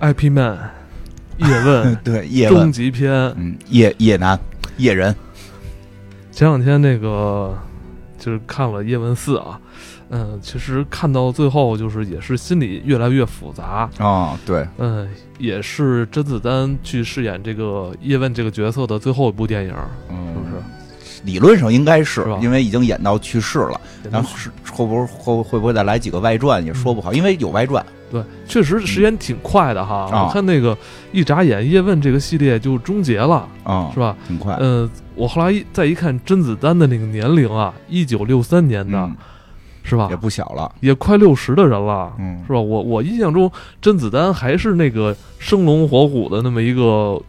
IP Man 叶问对叶终，极篇。嗯，叶叶男叶人，前两天那个就是看了叶问四啊，嗯，其实看到最后就是也是心里越来越复杂，哦，对，嗯，也是甄子丹去饰演这个叶问这个角色的最后一部电影，嗯，是不是？理论上应该是因为已经演到去世了，然后是会不会会会不会再来几个外传也说不好，因为有外传，对，确实时间挺快的哈。啊我看那个一眨眼，叶问这个系列就终结了，啊，是吧？挺快，嗯，我后来一再一看甄子丹的那个年龄啊，一九六三年的，嗯，是吧也？不小了，也快六十的人了，嗯是吧？我我印象中甄子丹还是那个生龙活虎的那么一个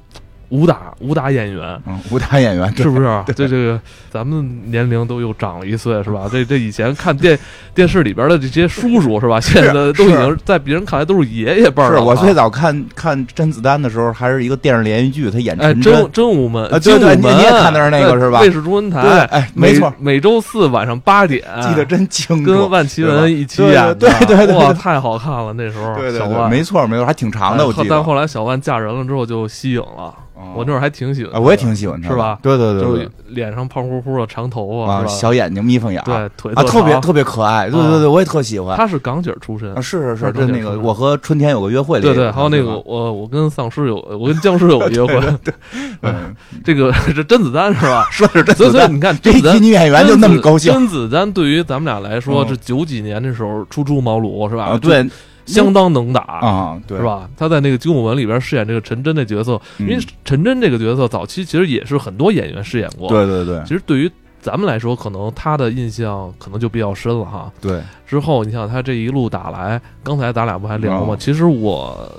武打武打演员。嗯，武打演员是不是？对这这个咱们年龄都又长了一岁，是吧？这这以前看电电视里边的这些叔叔，是吧？现在都已经在别人看来都是爷爷辈儿。是我最早看看甄子丹的时候，还是一个电视连续剧，他演真真，真武门啊对对你也看的是那个是吧？卫视中文台，对哎没错。每周四晚上八点，记得真清楚，跟万绮雯一起演的，对对对对哇，太好看了那时候，对对对，小万。没错没错，还挺长的，我记得。哎但后来小万嫁人了之后就息影了，哦我那会儿还挺喜欢，啊，我也挺喜欢他，是吧对对对对就是脸上胖乎乎的长头发，啊，小眼睛眯缝眼儿，对，腿啊，特别特别可爱，对对对，我也特喜欢。他是港姐出身啊，，是是是，是这那个我和春天有个约会里对对，还有那个我我跟丧尸有，我跟僵尸有个 约会，对 嗯，这个这甄子丹是吧？说是甄子丹，所以你看，这一女演员就那么高兴甄子丹对于咱们俩来说，嗯是九几年的时候初出茅庐是吧？啊，对相当能打。啊，对是？吧？他在那个《精武门》里边饰演这个陈真的角色，因为嗯陈真这个角色早期其实也是很多演员饰演过。，对对对其实对于咱们来说，可能他的印象可能就比较深了哈。对，之后你想他这一路打来，刚才咱俩不还聊吗？哦其实我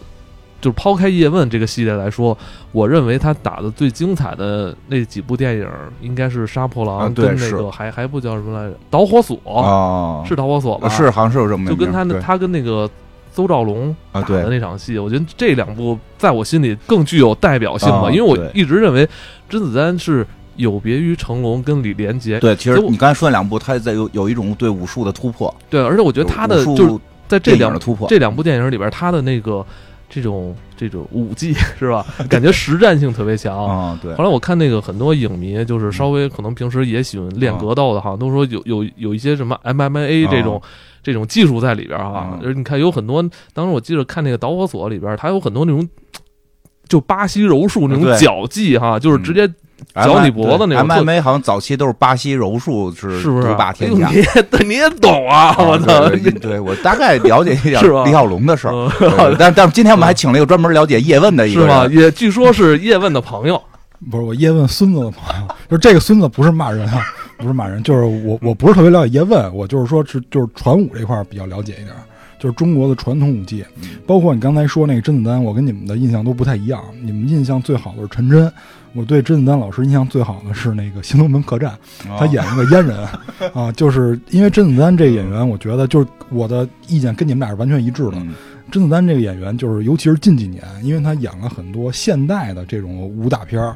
就是抛开叶问这个系列来说，我认为他打的最精彩的那几部电影，应该是《杀破狼跟那个还还不叫什么来着，《导火索》啊，是导火索吧？是好像是有这么就跟他那那他跟那个邹兆龙啊打的那场戏，我觉得这两部在我心里更具有代表性吧，啊因为我一直认为甄子丹是有别于成龙跟李连杰，对，其实你刚才说那两部，他在有有一种对武术的突破，对，而且我觉得他的就是在这两电影的突破，这两部电影里边，他的那个这种这种武技是吧，感觉实战性特别强。啊，对后来我看那个很多影迷，就是稍微可能平时也喜欢练啊格斗的，好像都说有有有一些什么 MMA 这种、这种技术在里边哈啊。就是你看有很多，当时我记得看那个导火索里边，它有很多那种就巴西柔术那种脚技哈，就是直接脚你脖子那种特 MMA 好像早期都是巴西柔术是是不是独霸天下哎。呦你也你也懂啊！我操！对对对我大概了解一点 是吧李小龙的事儿，但但是今天我们还请了一个专门了解叶问的一是吗？个人，也据说是叶问的朋友。不是我叶问孙子的朋友，就是这个孙子不是骂人啊，不是骂人，就是我我不是特别了解叶问，我就是说是就是传武这块儿比较了解一点儿，就是中国的传统武技，包括你刚才说那个甄子丹，我跟你们的印象都不太一样，你们印象最好的是陈真，我对甄子丹老师印象最好的是那个《新龙门客栈》，他演一个阉人啊，就是因为甄子丹这个演员，我觉得就是我的意见跟你们俩是完全一致的。嗯甄子丹这个演员，就是尤其是近几年，因为他演了很多现代的这种武打片儿，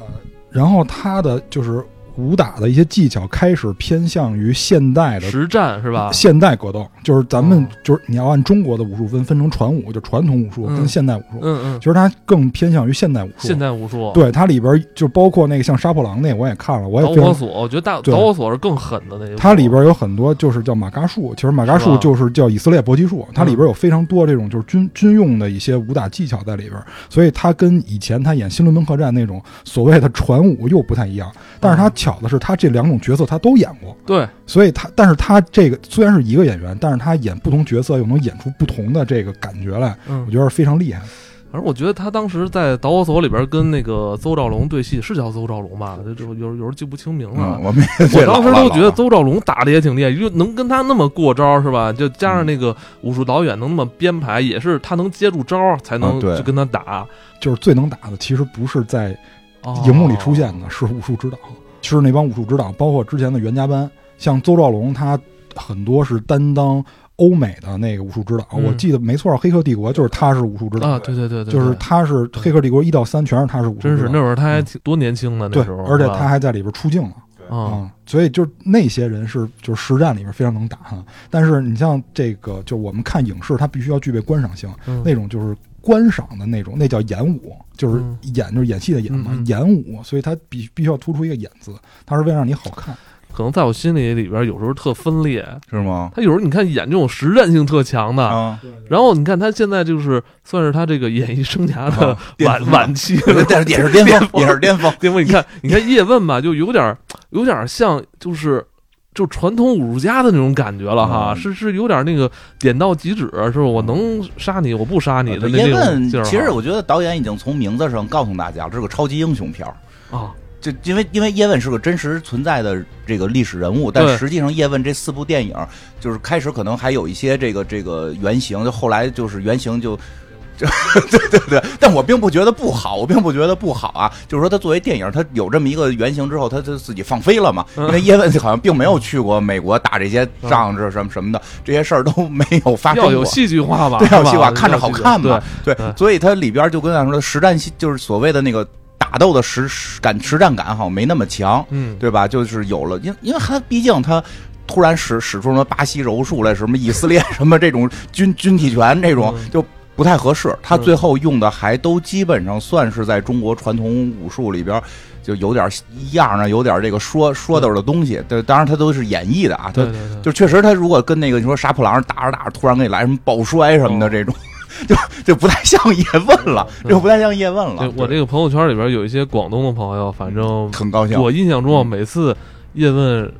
呃，然后他的就是武打的一些技巧开始偏向于现代的实战是吧？现代格斗，就是咱们哦就是你要按中国的武术分分成传武，就传统武术嗯跟现代武术，嗯嗯，其实它更偏向于现代武术。现代武术，对它里边就包括那个像杀破狼那我也看了，我也。导火索，我觉得导火索是更狠的那个。它里边有很多就是叫马嘎术，其实马嘎术就是叫以色列搏击术，它里边有非常多这种就是军军用的一些武打技巧在里边，所以它跟以前他演《新伦敦客栈》那种所谓的传武又不太一样。但是他巧的是，他这两种角色他都演过，对，所以他，但是他这个虽然是一个演员，但是他演不同角色又能演出不同的这个感觉来，嗯我，觉得是非常厉害。反正我觉得他当时在导火索里边跟那个邹兆龙对戏，是叫邹兆龙吧？就就有有时候记不清名了嗯，。我们我当时都觉得邹兆龙打的也挺厉害，就能跟他那么过招是吧？就加上那个武术导演能那么编排，也是他能接住招儿才能去跟他打。就是最能打的，其实不是在哦荧幕里出现的，是武术指导，是那帮武术指导，包括之前的袁家班，像邹兆龙，他很多是担当欧美的那个武术指导。嗯。我记得没错，《黑客帝国》就是他是武术指导啊，对对对对，就是他是《黑客帝国》一到三全是他是武术指导，真是那会儿他还挺多年轻的那对时候，，而且他还在里边出镜了。啊。啊、所以就是那些人是就是实战里面非常能打哈，但是你像这个，就我们看影视，它必须要具备观赏性，嗯。那种就是观赏的那种，那叫演武，就是嗯演就是演戏的演嘛，嗯嗯演武，所以他必必须要突出一个演字，他是为了让你好看。可能在我心里里边有时候特分裂。是吗？他有时候你看演这种实战性特强的，啊，然后你看他现在就是算是他这个演艺生涯的晚峰晚期但是 也是巅峰，也是巅峰。巅峰？你看，你看叶问吧，就有点有点像就是。就传统武术家的那种感觉了哈，嗯是是有点那个点到即止，是吧？我能杀你，我不杀你的那那种叶问劲儿哈。其实我觉得导演已经从名字上告诉大家，这是个超级英雄片儿。啊，就因为因为叶问是个真实存在的这个历史人物，但实际上叶问这四部电影就是开始可能还有一些这个这个原型，就后来就是原型就。就 对对对，但我并不觉得不好，我并不觉得不好啊。就是说，他作为电影，他有这么一个原型之后，他他自己放飞了嘛。因为叶问好像并没有去过美国打这些仗，这什么什么的，这些事儿都没有发生过。要有戏剧化吧？对，要戏剧化，看着好看嘛。对对所以它里边就跟咱说的实战戏，就是所谓的那个打斗的实实感、实战感，好像没那么强，嗯，对吧？就是有了，因因为他毕竟他。突然使使出什么巴西柔术来，什么以色列什么这种军军体拳这种嗯就不太合适。他最后用的还都基本上算是在中国传统武术里边就有点一样啊，有点这个说说道的东西。对，当然他都是演绎的啊，他就确实，他如果跟那个你说杀破狼打着打着，突然给你来什么抱摔什么的哦这种，就就不太像叶问了，就不太像叶问了对。我这个朋友圈里边有一些广东的朋友，反正很高兴，我印象中啊，嗯每次叶问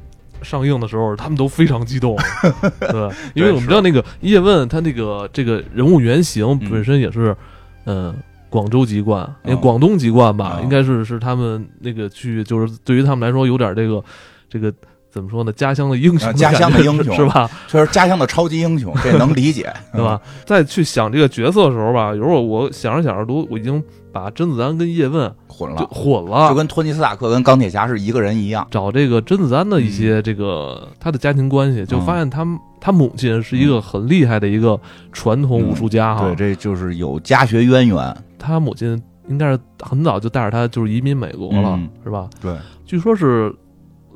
上映的时候，他们都非常激动，对，因为我们知道那个叶问他那个这个人物原型嗯本身也是，嗯。广州籍贯，因为哦。广东籍贯吧，哦。应该是是他们那个去，就是对于他们来说有点这个，这个怎么说呢？家乡的英雄家乡的英雄是吧？确实家乡的超级英雄，这能理解，对吧？再去想这个角色的时候吧，有时候我想着想着都，我已经把甄子丹跟叶问嗯？混就了，混了，就跟托尼斯塔克跟钢铁侠是一个人一样。找这个甄子丹的一些这个、他的家庭关系，就发现他他母亲是一个很厉害的一个传统武术家哈。对，这就是有家学渊源。他母亲应该是很早就带着他就是移民美国了，嗯是吧？对，据说是。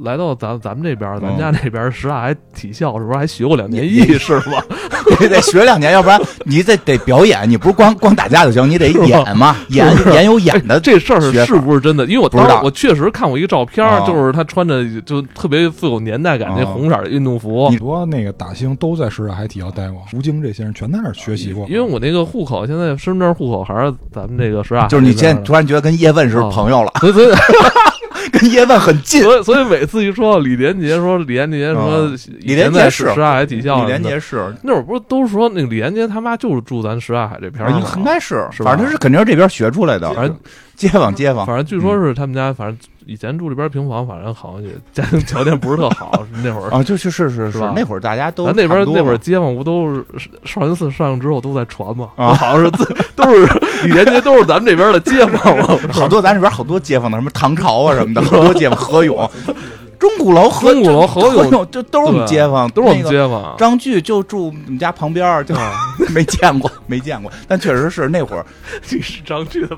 来到咱咱们这边，咱们家这边什刹海体校是不是还学过两年艺是吧？你得学两年，要不然你得得表演，你不是光光打架就行，你得演嘛，演演有演的。这事儿是不是真的？因为我不知道我确实看过一个照片就是他穿着就特别富有年代感那啊红色的运动服。很多那个打星都在石大海体校待过，吴京这些人全在那儿学习过。因为我那个户口现在身份证户口还是咱们这个什刹海就是你现在突然觉得跟叶问是朋友了，所以所以 跟叶问很近。所以所以每次一说到李连杰，说李连杰什么啊李连杰是什刹海体校什李，连杰是，那会儿不是都说那个李连杰他妈就是住咱什刹海这片儿应该是，是吧反正他是肯定是这边学出来的，反正街坊街坊。反正据说是他们家，反正以前住这边平房，反正好像也家庭条件不是特好，那会儿。啊，就是是是是吧那会儿大家都咱那边那会儿街坊不都是少林寺上映之后都在传嘛？啊好像是自都是李连杰都是咱们这边的街坊嘛。好多咱这边好多街坊的，什么唐朝啊什么的，好多街坊何勇、钟鼓楼、何钟鼓楼何勇勇，这都是我们街坊，都是我们街坊。张炬就住我们家旁边，就 没见过，没见过，但确实是那会儿这是张炬的，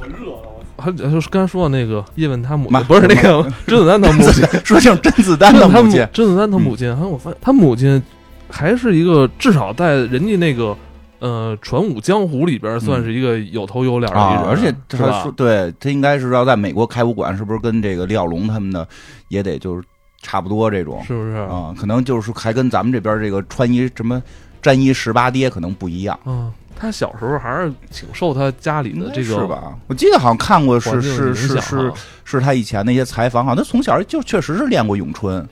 我热了。还就是刚才说的那个叶问他母亲，不是那个 甄子丹他母亲，说像甄子丹的母亲，甄子丹他母亲，还有我发现他母亲还是一个至少在人家那个呃传武江湖里边算是一个有头有脸的一人，啊，而且他说，？对他应该是要在美国开武馆，是不是跟这个李小龙他们的也得就是差不多这种是不是？啊？可能就是还跟咱们这边这个穿衣什么战衣十八跌可能不一样。嗯，他小时候还是挺受他家里的这个是吧？我记得好像看过是是是是是他以前那些采访，好像他从小就确实是练过咏春，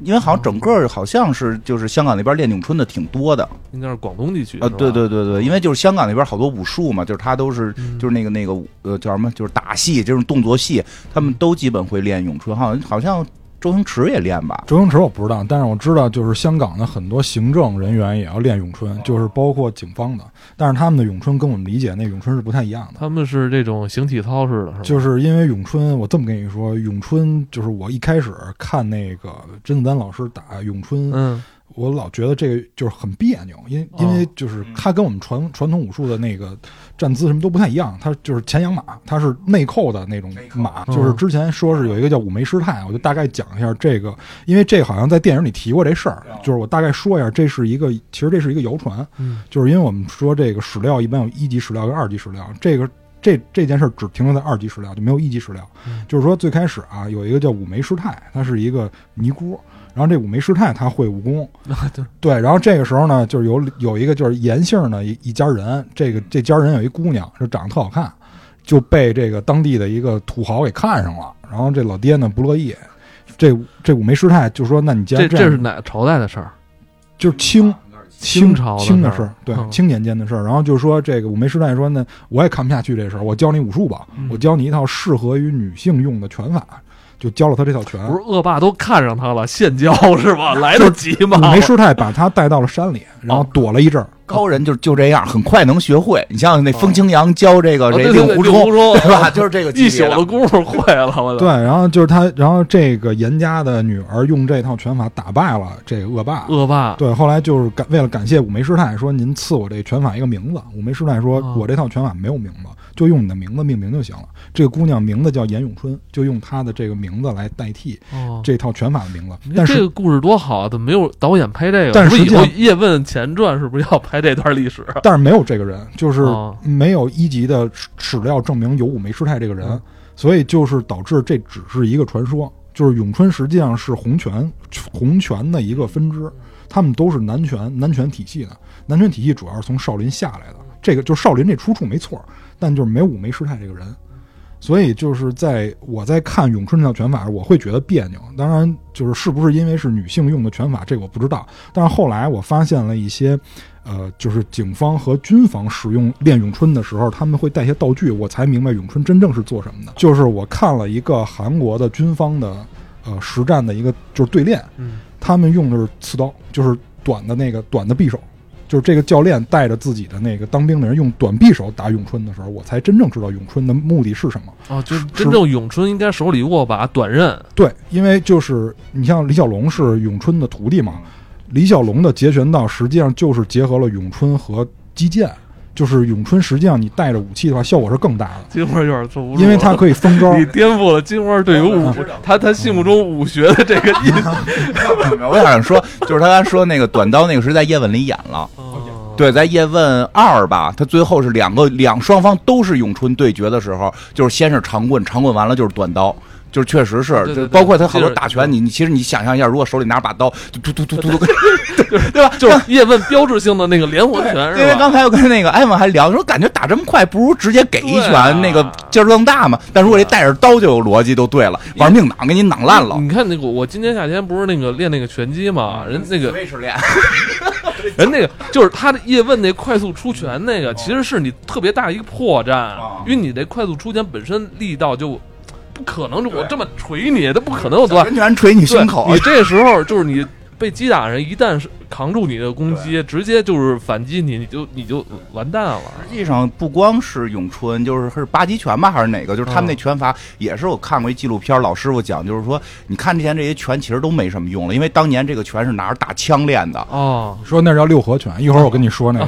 因为好像整个好像是就是香港那边练咏春的挺多的应该是广东地区啊，对对对对，因为就是香港那边好多武术嘛，就是他都是嗯就是那个那个呃叫什么，就是打戏这种动作戏，他们都基本会练咏春，好像好像周星驰也练吧。周星驰我不知道，但是我知道，就是香港的很多行政人员也要练咏春，就是包括警方的，但是他们的咏春跟我们理解那咏春是不太一样的。他们是这种形体操式的，是吧？就是因为咏春，我这么跟你说，咏春就是我一开始看那个甄子丹老师打咏春，嗯我老觉得这个就是很别扭，因为因为就是他跟我们传传统武术的那个站姿什么都不太一样，它就是前仰马，它是内扣的那种马，就是之前说是有一个叫五眉师太，我就大概讲一下这个，因为这好像在电影里提过这事儿，就是我大概说一下，这是一个其实这是一个谣传，就是因为我们说这个史料一般有一级史料跟二级史料，这个。这这件事儿只停留在二级史料，就没有一级史料。就是说，最开始啊，有一个叫五眉师太，她是一个尼姑。然后这五梅师太她会武功，对。然后这个时候呢，就是有有一个就是严姓的一一家人，这个这家人有一姑娘，就长得特好看，就被这个当地的一个土豪给看上了。然后这老爹呢不乐意，这这五梅师太就说：“那你既然这这是哪个朝代的事儿？就是清。”清朝清的事儿，对，清年间的事儿。然后就说这个五梅师太说呢，我也看不下去这事儿，我教你武术吧，我教你一套适合于女性用的拳法。就教了他这套拳，不是恶霸都看上他了，现教 是吧？来得及吗？五梅师太把他带到了山里，然后躲了一阵儿。高人就就这样，很快能学会。你像那风清扬教这个这令狐冲，对吧？就是这个一宿的功夫会了。我对，然后就是他，然后这个严家的女儿用这套拳法打败了这个恶霸。恶霸对，后来就是感为了感谢五梅师太，说您赐我这拳法一个名字。五梅师太说，我这套拳法没有名字。就用你的名字命名就行了。这个姑娘名字叫严咏春，就用她的这个名字来代替这套拳法的名字。但是这个故事多好啊！怎么没有导演拍这个？但是以后《叶问前传》是不是要拍这段历史？但是没有这个人，就是没有一级的史料证明有武梅师太这个人，所以就是导致这只是一个传说。就是咏春实际上是洪拳，洪拳的一个分支，他们都是南拳，南拳体系的。南拳体系主要是从少林下来的。这个就少林这出处没错。但就是没武没师太这个人，所以就是在我在看咏春这套拳法，我会觉得别扭。当然，就是是不是因为是女性用的拳法，这个我不知道。但是后来我发现了一些，呃，就是警方和军方使用练咏春的时候，他们会带些道具，我才明白咏春真正是做什么的。就是我看了一个韩国的军方的，呃，实战的一个就是对练，他们用的是刺刀，就是短的那个短的匕首。就是这个教练带着自己的那个当兵的人用短匕首打咏春的时候，我才真正知道咏春的目的是什么。哦，就是真正咏春应该手里握把短刃。对，因为就是你像李小龙是咏春的徒弟嘛，李小龙的截拳道实际上就是结合了咏春和击剑。就是咏春，实际上你带着武器的话，效果是更大的。金花有点坐不住，因为它可以封招。你颠覆了金花对于武他他心目中武学的这个印象。我想说，就是他刚才说那个短刀那个是在叶问里演了，对，在叶问二吧，他最后是两个两双方都是咏春对决的时候，就是先是长棍，长棍完了就是短刀。就是确实是，就包括他好多打拳，你你其实你想象一下，如果手里拿把刀，突突突突突，对吧？就是叶问标志性的那个连环拳。因为刚才我跟那个艾文还聊，说感觉打这么快，不如直接给一拳，那个劲儿更大嘛。但如果这带着刀就有逻辑，就对了，玩命挡，给你挡烂了。你看那个，我今年夏天不是那个练那个拳击嘛，人那个练，人那个就是他的叶问那快速出拳那个，其实是你特别大一个破绽，因为你这快速出拳本身力道就。不可能，我这么捶你，他不可能有多。大。完全捶你胸口，你这时候就是你。被击打人一旦是扛住你的攻击，直接就是反击你，你就你就完蛋了。实际上不光是咏春，就是是八极拳吧，还是哪个？就是他们那拳法也是我看过一纪录片，老师傅讲，就是说你看之前这些拳其实都没什么用了，因为当年这个拳是拿着大枪练的。哦，说那叫六合拳，一会儿我跟你说那个。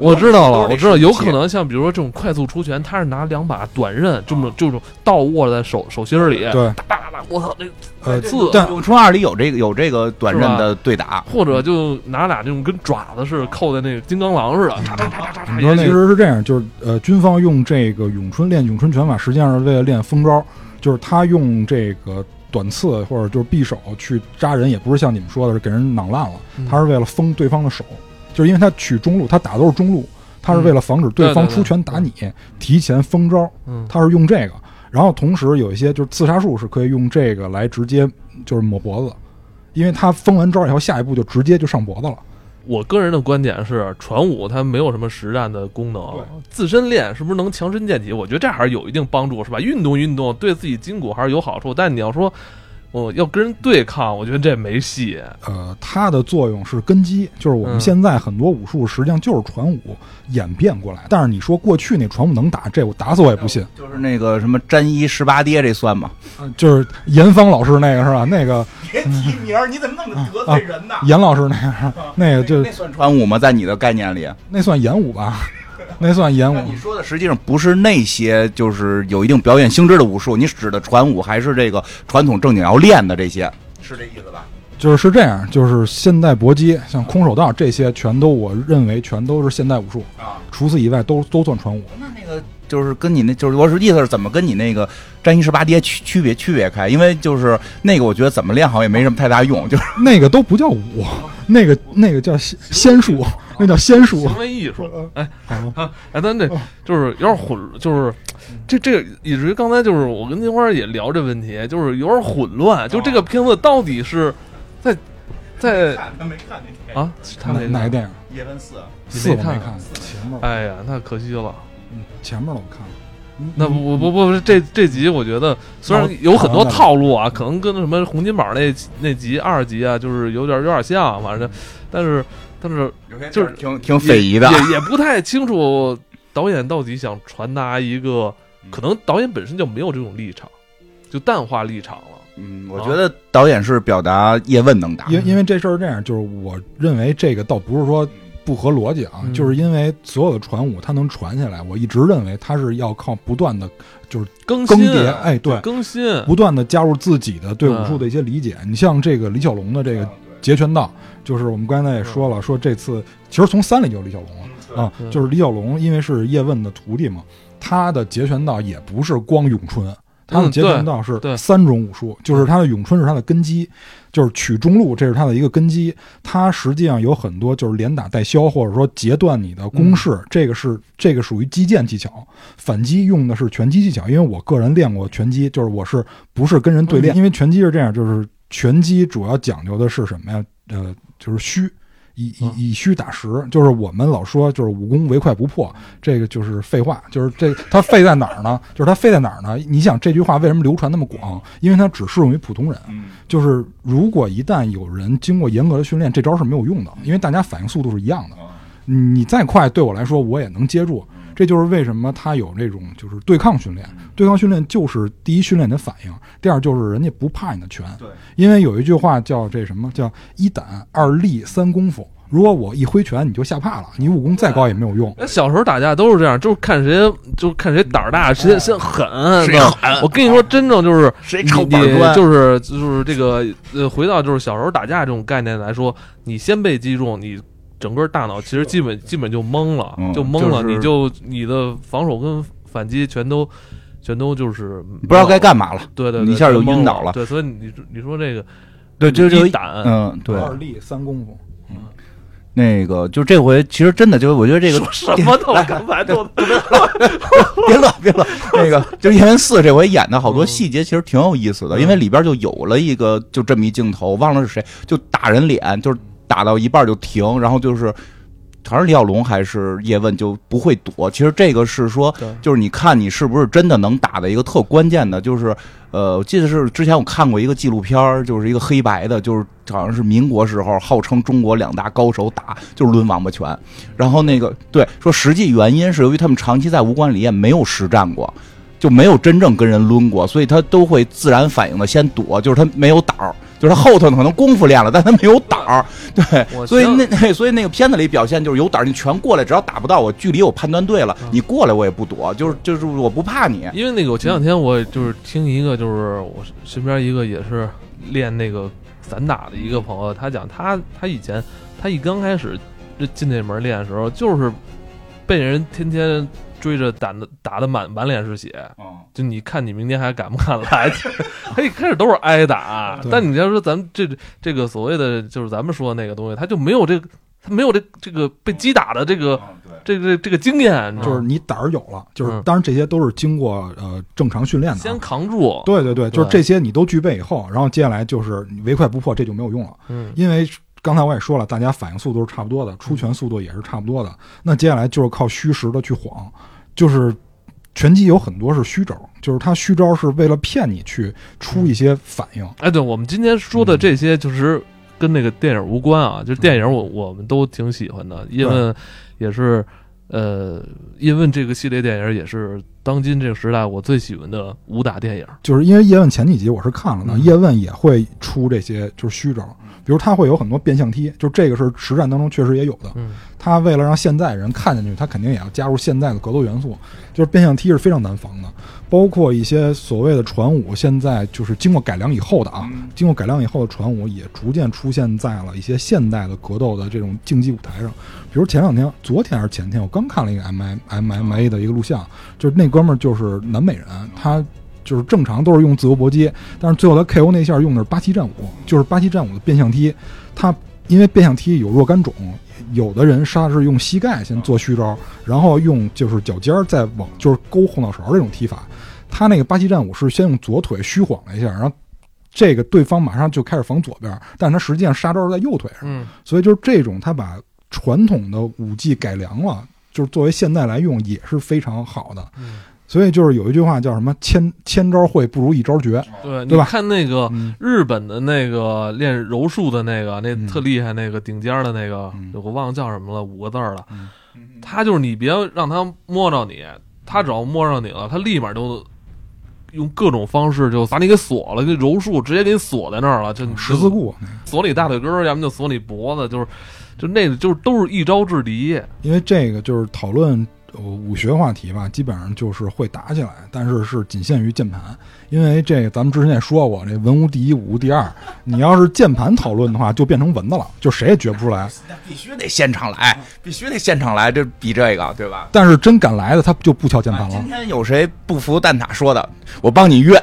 我知道了，我知道，有可能像比如说这种快速出拳，他是拿两把短刃，这么这种倒握在手手心里。对，哒哒哒，我操，那呃，但咏春二里有这个有这个短刃的对打。或者就拿俩这种跟爪子似的扣在那个金刚狼似的，你说其实是这样，就是呃，军方用这个咏春练咏春拳法，实际上是为了练封招，就是他用这个短刺或者就是匕首去扎人，也不是像你们说的是给人囊烂了，他是为了封对方的手，就是因为他取中路，他打都是中路，他是为了防止对方出拳打你，提前封招，他是用这个，然后同时有一些就是刺杀术是可以用这个来直接就是抹脖子。因为他封完招以后，下一步就直接就上脖子了。我个人的观点是，传武它没有什么实战的功能，自身练是不是能强身健体？我觉得这还是有一定帮助，是吧？运动运动对自己筋骨还是有好处。但你要说我要跟人对抗，我觉得这没戏。呃，它的作用是根基，就是我们嗯现在很多武术实际上就是传武演变过来。但是你说过去那传武能打，这我打死我也不信。就是那个什么沾衣十八跌，这算吗？呃就是严芳老师那个是吧？那个别提名儿，你怎么那么得罪人呢严老师那个，那个就那算传武吗？在你的概念里？那算演武吧？那算演武。你说的实际上不是那些就是有一定表演性质的武术，你指的传武还是这个传统正经要练的这些，是这意思吧？就是是这样，就是现代搏击，像空手道这些，全都我认为全都是现代武术。啊，除此以外都都算传武。那那个就是跟你那就是我是意思是怎么跟你那个沾衣十八跌区区别区别开？因为就是那个我觉得怎么练好也没什么太大用，就是那个都不叫武，那个那个叫仙仙术，那叫仙术。行为艺术，哎好啊，哎，咱这就是有点混，就是这这个以至于刚才就是我跟金花也聊这问题，就是有点混乱，就这个片子到底是在在他没看那啊，他哪没哪个电影？叶问四，四我没看，前面哎呀，那可惜了。嗯前面的我看了。嗯那不不不不，这这集我觉得虽然有很多套路啊，可能跟什么洪金宝那那集二集啊，就是有点有点像，反正，但是但是就是挺挺匪夷的。也也不太清楚导演到底想传达一个，嗯。可能导演本身就没有这种立场，就淡化立场了。嗯，我觉得导演是表达叶问能打，因因为这事儿这样，就是我认为这个倒不是说不合逻辑啊，嗯就是因为所有的传武它能传下来，我一直认为它是要靠不断的就是更更迭，哎，对，更新，不断的加入自己的对武术的一些理解。你像这个李小龙的这个截拳道，就是我们刚才也说了，说这次其实从三里就有李小龙了啊嗯，就是李小龙因为是叶问的徒弟嘛，他的截拳道也不是光咏春。他的嗯截拳道是三种武术，就是他的咏春是他的根基，就是取中路，这是他的一个根基。他实际上有很多就是连打带削，或者说截断你的攻势，这个是这个属于击剑技巧。反击用的是拳击技巧，因为我个人练过拳击，就是我是不是跟人对练？因为拳击是这样，就是拳击主要讲究的是什么呀？呃，就是虚。以以以虚打实，就是我们老说就是武功唯快不破，这个就是废话，就是这它废在哪儿呢？就是它废在哪儿呢？你想这句话为什么流传那么广？因为它只适用于普通人。嗯就是如果一旦有人经过严格的训练，这招是没有用的，因为大家反应速度是一样的。你再快，对我来说我也能接住。这就是为什么他有这种就是对抗训练。对抗训练就是第一训练你的反应，第二就是人家不怕你的拳。对，因为有一句话叫这什么叫一胆二力三功夫。如果我一挥拳你就吓怕了，你武功再高也没有用。那小时候打架都是这样，就是看谁就是看谁胆儿大，谁先狠，谁狠我跟你说，真正就是谁抄板你砖就是就是这个呃，回到就是小时候打架这种概念来说，你先被击中，你整个大脑其实基本基本就懵了，嗯就懵了，就是你就你的防守跟反击全都全都就是不知道该干嘛了。对对，对你一下就晕倒了对，所以你你说这个对，就就一胆，嗯，对，二力三功夫。那个就这回其实真的就是我觉得这个说什么都 刚才都 别乐别乐，那个就《叶问四》这回演的好多细节其实挺有意思的，因为里边就有了一个就这么一镜头，忘了是谁，就打人脸，就是打到一半就停，然后就是。好像李小龙还是叶问就不会躲，其实这个是说，就是你看你是不是真的能打的一个特关键的，就是呃，我记得是之前我看过一个纪录片儿，就是一个黑白的，就是好像是民国时候号称中国两大高手打就是抡王八拳，然后那个对说实际原因是由于他们长期在武馆里也没有实战过，就没有真正跟人抡过，所以他都会自然反应的先躲，就是他没有胆儿。就是后头可能功夫练了，但他没有胆儿，对，所以那那 所以那个片子里表现就是有胆儿，你全过来，只要打不到我，距离我判断对了，你过来我也不躲，就是就是我不怕你，因为那个我前两天我就是听一个，就是我身边一个也是练那个散打的一个朋友，他讲他他以前他一刚开始就进那门练的时候，就是被人天天追着打的打的满满脸是血，就你看你明天还敢不敢来？他一开始都是挨打，但你要说咱们这这个所谓的就是咱们说的那个东西，他就没有这个他没有这这个被击打的这个这个这个经验，就是你胆儿有了，就是嗯。当然这些都是经过呃正常训练的啊。先扛住，对对对，就是这些你都具备以后，然后接下来就是你唯快不破，这就没有用了。嗯。因为刚才我也说了，大家反应速度是差不多的，出拳速度也是差不多的。那接下来就是靠虚实的去晃，就是拳击有很多是虚招，就是他虚招是为了骗你去出一些反应。哎，对，我们今天说的这些就是跟那个电影无关啊，就是电影我我们都挺喜欢的，因为也是，呃，叶问这个系列电影也是当今这个时代我最喜欢的武打电影。就是因为叶问前几集我是看了的，叶问也会出这些就是虚招。比如他会有很多变相踢，就这个是实战当中确实也有的。他为了让现在人看进去，他肯定也要加入现在的格斗元素。就是变相踢是非常难防的，包括一些所谓的传武，现在就是经过改良以后的啊，经过改良以后的传武也逐渐出现在了一些现代的格斗的这种竞技舞台上。比如前两天，昨天还是前天，我刚看了一个 M M M M A 的一个录像，就是那哥们儿就是南美人，他。就是正常都是用自由搏击，但是最后他 KO 那下用的是八七战五，就是八七战五的变相踢。他因为变相踢有若干种，有的人杀是用膝盖先做虚招，然后用就是脚尖儿再往就是勾后脑勺这种踢法。他那个八七战五是先用左腿虚晃了一下，然后这个对方马上就开始防左边，但是他实际上杀招在右腿上。所以就是这种他把传统的武技改良了，就是作为现代来用也是非常好的。所以就是有一句话叫什么“千千招会不如一招绝”，对对吧？看那个日本的那个练柔术的那个，那特厉害，那个顶尖的那个，我忘了叫什么了，五个字了。他就是你别让他摸着你，他只要摸上你了，他立马就用各种方式就把你给锁了，那柔术直接给你锁在那儿了，就十字固，锁你大腿根儿，要么就锁你脖子，就是就那个就是都是一招制敌。因为这个就是讨论。武学话题吧，基本上就是会打起来，但是是仅限于键盘，因为这个咱们之前也说过，这文无第一，武无第二。你要是键盘讨论的话，就变成蚊子了，就谁也觉不出来。那必须得现场来，必须得现场来，这比这个对吧？但是真敢来的，他就不敲键盘了。今天有谁不服蛋挞说的？我帮你约，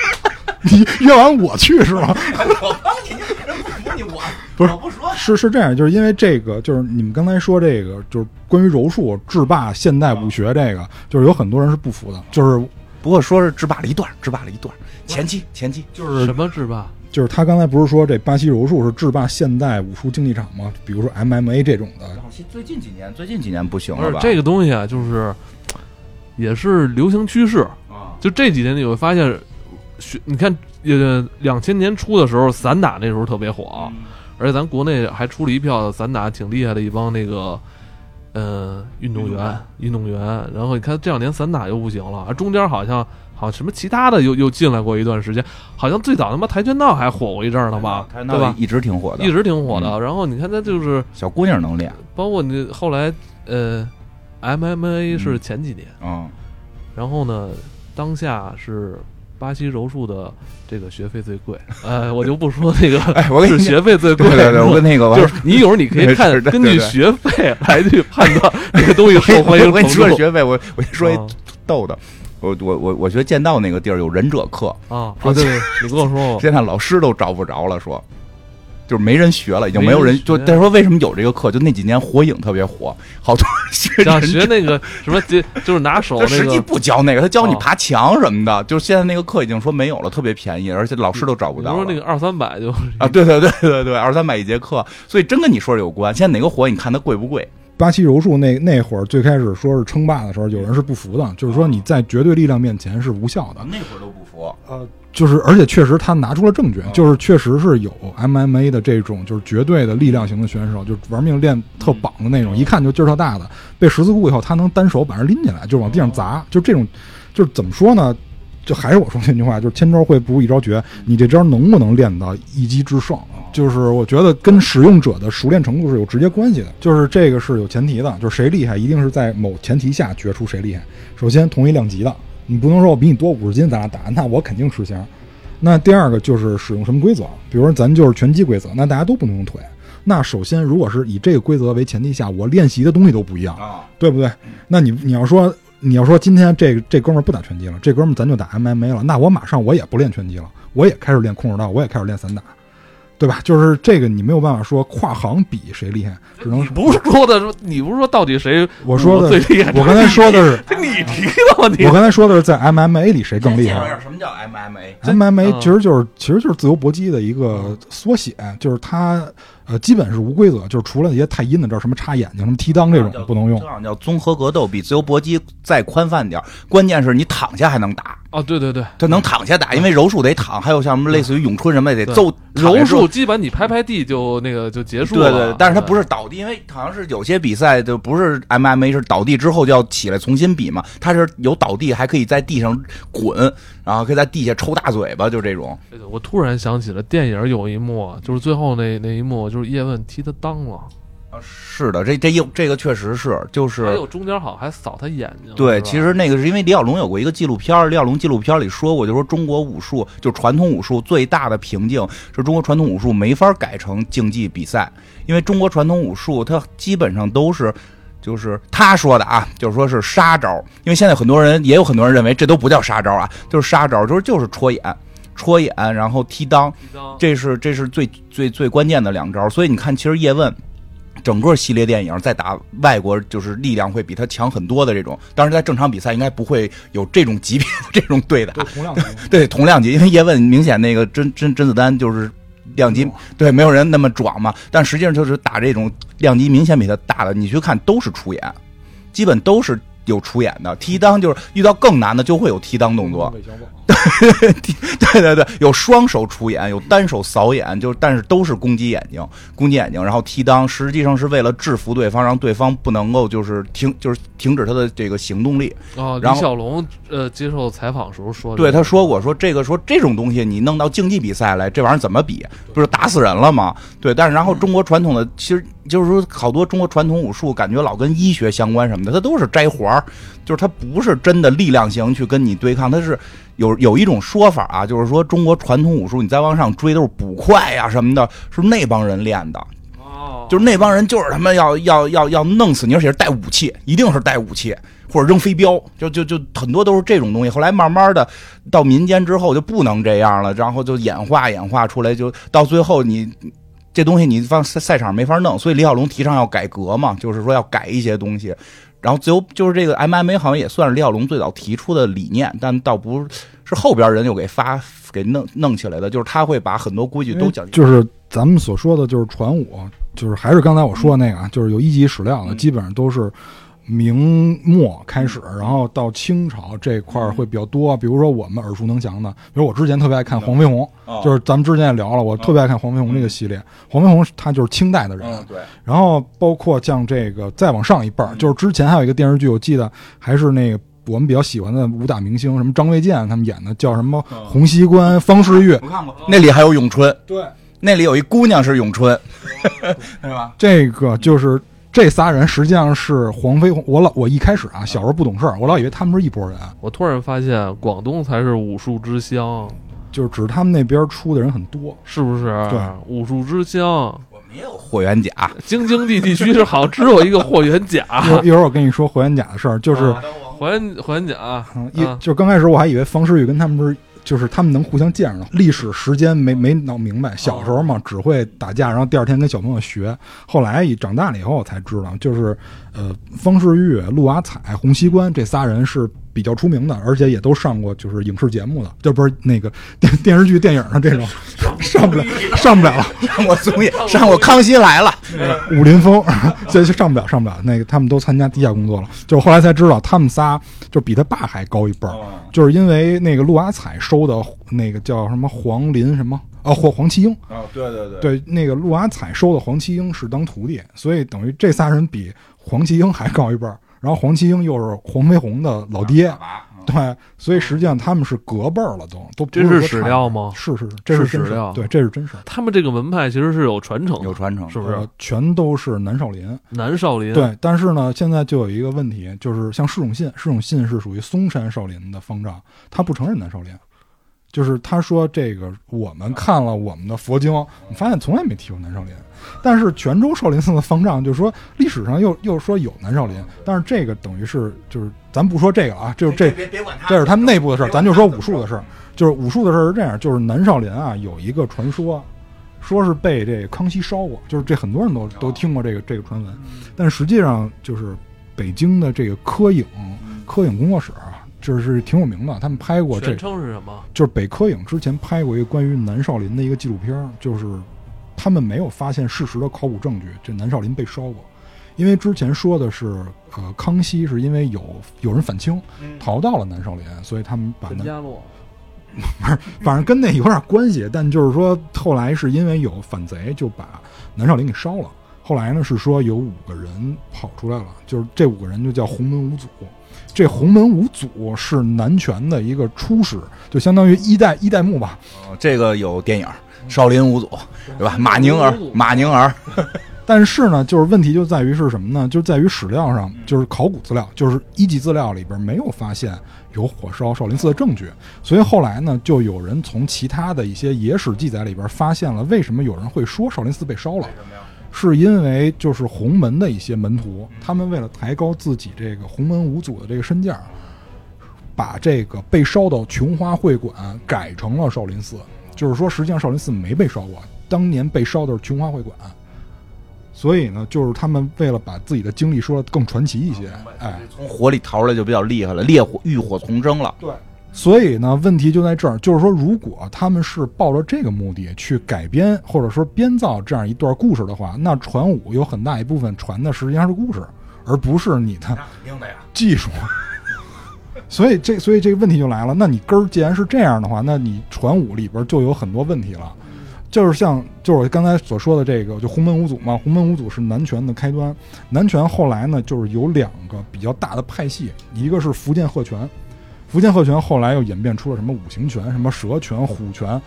你约完我去是吗？我帮你，人不服你我。不是，不说，是是这样，就是因为这个，就是你们刚才说这个，就是关于柔术制霸现代武学这个，就是有很多人是不服的，就是不过说是制霸了一段，制霸了一段，前期前期就是什么制霸？就是他刚才不是说这巴西柔术是制霸现代武术竞技场吗？比如说 MMA 这种的，最近几年最近几年不行了吧？这个东西啊，就是也是流行趋势啊。就这几年你会发现，学你看，呃，两千年初的时候，散打那时候特别火。而且咱国内还出了一票散打挺厉害的一帮那个，呃，运动员，运动员。然后你看这两年散打又不行了，中间好像好什么其他的又又进来过一段时间，好像最早他妈跆拳道还火过一阵儿呢吧？对吧？一直挺火的，一直挺火的。然后你看他就是小姑娘能练，包括你后来呃，MMA 是前几年啊，然后呢，当下是。巴西柔术的这个学费最贵，呃，我就不说那个，哎，我给你学费最贵，对对，我跟那个就是你有时候你可以 看根据学费来去判断这个东西受欢迎。我跟你说学费，我我说一逗的，我我我我觉得剑道那个地儿有忍者课。啊，对对，你跟我说，现在老师都找不着了，说。就是没人学了，已经没有人就。但是说为什么有这个课？就那几年火影特别火，好多学想学那个什么，就就是拿手。他实际不教那个，他教你爬墙什么的。就是现在那个课已经说没有了，特别便宜，而且老师都找不到。说那个二三百就啊，对对对对对，二三百一节课，所以真跟你说有关。现在哪个火？你看它贵不贵？巴西柔术那那会儿最开始说是称霸的时候，有人是不服的，就是说你在绝对力量面前是无效的。那会儿都不服。呃。就是，而且确实他拿出了证据，就是确实是有 MMA 的这种，就是绝对的力量型的选手，就玩命练特绑的那种，一看就劲儿特大的，被十字固以后，他能单手把人拎起来，就往地上砸，就这种，就是怎么说呢？就还是我说那句话，就是千招会不如一招绝，你这招能不能练到一击制胜？就是我觉得跟使用者的熟练程度是有直接关系的，就是这个是有前提的，就是谁厉害，一定是在某前提下决出谁厉害。首先同一量级的。你不能说我比你多五十斤，咱俩打，那我肯定吃香。那第二个就是使用什么规则，比如说咱就是拳击规则，那大家都不能用腿。那首先，如果是以这个规则为前提下，我练习的东西都不一样，对不对？那你你要说你要说今天这这哥们儿不打拳击了，这哥们儿咱就打 MMA 了，那我马上我也不练拳击了，我也开始练空手道，我也开始练散打。对吧？就是这个，你没有办法说跨行比谁厉害，只能不是说的说，你不是说到底谁？我说的最厉害。我刚才说的是 你提的问题。我刚才说的是在 MMA 里谁更厉害？什么叫 MMA？MMA 其实就是其实就是自由搏击的一个缩写，就是它呃，基本是无规则，就是除了那些太阴的，这什么插眼睛、什么踢裆这种不能用。这样叫综合格斗，比自由搏击再宽泛点关键是你躺下还能打。哦，对对对，他能躺下打，因为柔术得躺，还有像什么类似于咏春什么也得揍。柔术基本你拍拍地就那个就结束了。对对，但是他不是倒地，因为好像是有些比赛就不是 MMA 是倒地之后就要起来重新比嘛，他是有倒地还可以在地上滚，然后可以在地下抽大嘴巴，就这种。我突然想起了电影有一幕，就是最后那那一幕，就是叶问踢他裆了。啊，是的，这这又这个确实是，就是还有中间好像还扫他眼睛。对，其实那个是因为李小龙有过一个纪录片，李小龙纪录片里说过，就说中国武术就传统武术最大的瓶颈是中国传统武术没法改成竞技比赛，因为中国传统武术它基本上都是，就是他说的啊，就是说是杀招，因为现在很多人也有很多人认为这都不叫杀招啊，就是杀招，就是就是戳眼，戳眼，然后踢裆，这是这是最最最关键的两招，所以你看，其实叶问。整个系列电影在打外国，就是力量会比他强很多的这种。当然，在正常比赛应该不会有这种级别的这种对打。同量级，对同量级，因为叶问明显那个甄甄甄子丹就是量级，对没有人那么壮嘛。但实际上就是打这种量级明显比他大的，你去看都是出演，基本都是有出演的。踢裆就是遇到更难的就会有踢裆动作。对对对，有双手出眼，有单手扫眼，就是但是都是攻击眼睛，攻击眼睛，然后踢裆，实际上是为了制服对方，让对方不能够就是停，就是停止他的这个行动力。哦，李小龙呃接受采访时候说，对他说过，说这个说这种东西你弄到竞技比赛来，这玩意儿怎么比？不是打死人了吗？对，但是然后中国传统的其实就是说好多中国传统武术感觉老跟医学相关什么的，它都是摘环儿，就是它不是真的力量型去跟你对抗，它是。有有一种说法啊，就是说中国传统武术，你再往上追都是捕快呀什么的，是那帮人练的。哦，就是那帮人就是他妈要要要要弄死你，而且是带武器，一定是带武器或者扔飞镖，就就就很多都是这种东西。后来慢慢的到民间之后就不能这样了，然后就演化演化出来，就到最后你这东西你放赛赛场没法弄，所以李小龙提倡要改革嘛，就是说要改一些东西。然后自由就是这个 MMA 好像也算是李小龙最早提出的理念，但倒不是后边人又给发给弄弄起来的，就是他会把很多规矩都讲。就是咱们所说的就是传武，就是还是刚才我说的那个，就是有一级史料的，基本上都是。明末开始，然后到清朝这块儿会比较多。比如说我们耳熟能详的，比如我之前特别爱看黄飞鸿，就是咱们之前也聊了，我特别爱看黄飞鸿这个系列。黄飞鸿他就是清代的人，对。然后包括像这个再往上一辈儿，就是之前还有一个电视剧，我记得还是那个我们比较喜欢的武打明星，什么张卫健他们演的，叫什么洪熙官、方世玉。我看过，那里还有咏春，对，那里有一姑娘是咏春，对吧？这个就是。这仨人实际上是黄飞鸿。我老我一开始啊，小时候不懂事儿，我老以为他们是一拨人。我突然发现，广东才是武术之乡，就是指他们那边出的人很多，是不是？对，武术之乡。我们也有霍元甲，京津冀地区是好像只有一个霍元甲。一会儿我跟你说霍元甲的事儿，就是霍元霍元甲。一就刚开始我还以为方世玉跟他们是。就是他们能互相见着，历史时间没没闹明白。小时候嘛，只会打架，然后第二天跟小朋友学。后来一长大了以后，我才知道，就是呃，方世玉、陆阿彩、洪熙官这仨人是。比较出名的，而且也都上过就是影视节目的，就不是那个电电视剧、电影上这种，上不了，上不了了。上过综艺，上过《康熙来了》，武林风，这就上不了，上不了。那个他们都参加地下工作了，就后来才知道，他们仨就比他爸还高一辈儿，就是因为那个陆阿彩收的那个叫什么黄林什么哦，黄黄七英啊，对对对，对那个陆阿彩收的黄七英是当徒弟，所以等于这仨人比黄七英还高一辈儿。然后黄七英又是黄飞鸿的老爹，对，所以实际上他们是隔辈儿了，都都这是史料吗？是是，这是史料，对，这是真实。他们这个门派其实是有传承，有传承，是不是？全都是南少林，南少林。对，但是呢，现在就有一个问题，就是像释永信，释永信是属于嵩山少林的方丈，他不承认南少林。就是他说这个，我们看了我们的佛经，你发现从来没提过南少林。但是泉州少林寺的方丈就说历史上又又说有南少林，但是这个等于是就是咱不说这个啊，就是这这是他们内部的事儿，咱就说武术的事儿。就是武术的事儿是这样，就是南少林啊有一个传说，说是被这康熙烧过，就是这很多人都都听过这个这个传闻，但实际上就是北京的这个科影科影工作室。就是挺有名的，他们拍过。全称是什么？就是北科影之前拍过一个关于南少林的一个纪录片，就是他们没有发现事实的考古证据，这南少林被烧过。因为之前说的是，呃，康熙是因为有有人反清，逃到了南少林，所以他们把南家洛，不是，反正跟那有点关系。但就是说，后来是因为有反贼，就把南少林给烧了。后来呢，是说有五个人跑出来了，就是这五个人就叫洪门五祖。这洪门五祖是南拳的一个初始，就相当于一代一代目吧。哦，这个有电影《少林五祖》，对吧？马宁儿，马宁儿。但是呢，就是问题就在于是什么呢？就在于史料上，就是考古资料，就是一级资料里边没有发现有火烧少林寺的证据。所以后来呢，就有人从其他的一些野史记载里边发现了，为什么有人会说少林寺被烧了？是因为就是洪门的一些门徒，他们为了抬高自己这个洪门五祖的这个身价，把这个被烧的琼花会馆改成了少林寺。就是说，实际上少林寺没被烧过，当年被烧的是琼花会馆。所以呢，就是他们为了把自己的经历说的更传奇一些，哎，从火里逃出来就比较厉害了，烈火浴火重生了。对，所以呢，问题就在这儿，就是说，如果他们是抱着这个目的去改编或者说编造这样一段故事的话，那传武有很大一部分传的实际上是故事，而不是你的技术。所以这，所以这个问题就来了，那你根儿既然是这样的话，那你传武里边就有很多问题了。就是像，就是我刚才所说的这个，就洪门五祖嘛。洪门五祖是南拳的开端。南拳后来呢，就是有两个比较大的派系，一个是福建鹤拳，福建鹤拳后来又演变出了什么五行拳、什么蛇拳、虎拳，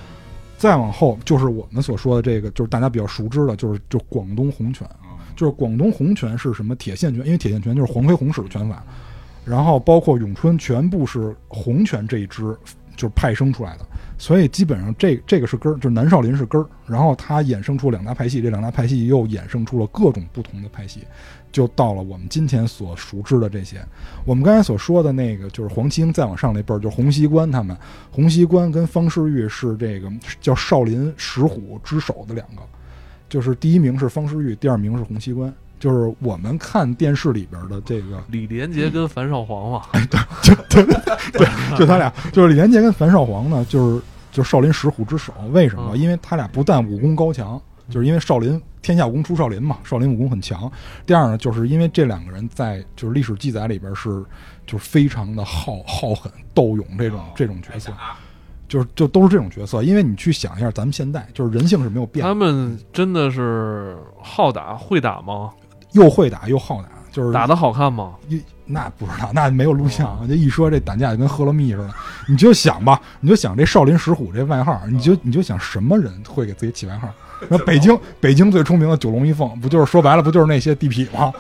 再往后就是我们所说的这个，就是大家比较熟知的，就是就广东洪拳。就是广东洪拳是什么铁线拳？因为铁线拳就是黄飞鸿使的拳法，然后包括咏春全部是洪拳这一支。就是派生出来的，所以基本上这这个是根儿，就是南少林是根儿，然后它衍生出两大派系，这两大派系又衍生出了各种不同的派系，就到了我们今天所熟知的这些。我们刚才所说的那个就是黄七英再往上那辈儿，就是洪熙官他们，洪熙官跟方世玉是这个叫少林石虎之首的两个，就是第一名是方世玉，第二名是洪熙官。就是我们看电视里边的这个李连杰跟樊少皇嘛，哎，对，就 对对，就他俩，就是李连杰跟樊少皇呢，就是就少林石虎之首。为什么？因为他俩不但武功高强，就是因为少林天下武功出少林嘛，少林武功很强。第二呢，就是因为这两个人在就是历史记载里边是就是非常的好好狠斗勇这种这种角色，就是就都是这种角色。因为你去想一下，咱们现在就是人性是没有变，他们真的是好打会打吗？又会打又好打，就是打的好看吗？一那不知道，那没有录像。就一说这打架就跟喝了蜜似的，你就想吧，你就想这少林石虎这外号，你就你就想什么人会给自己起外号？那北京北京最出名的九龙一凤，不就是说白了不就是那些地痞吗？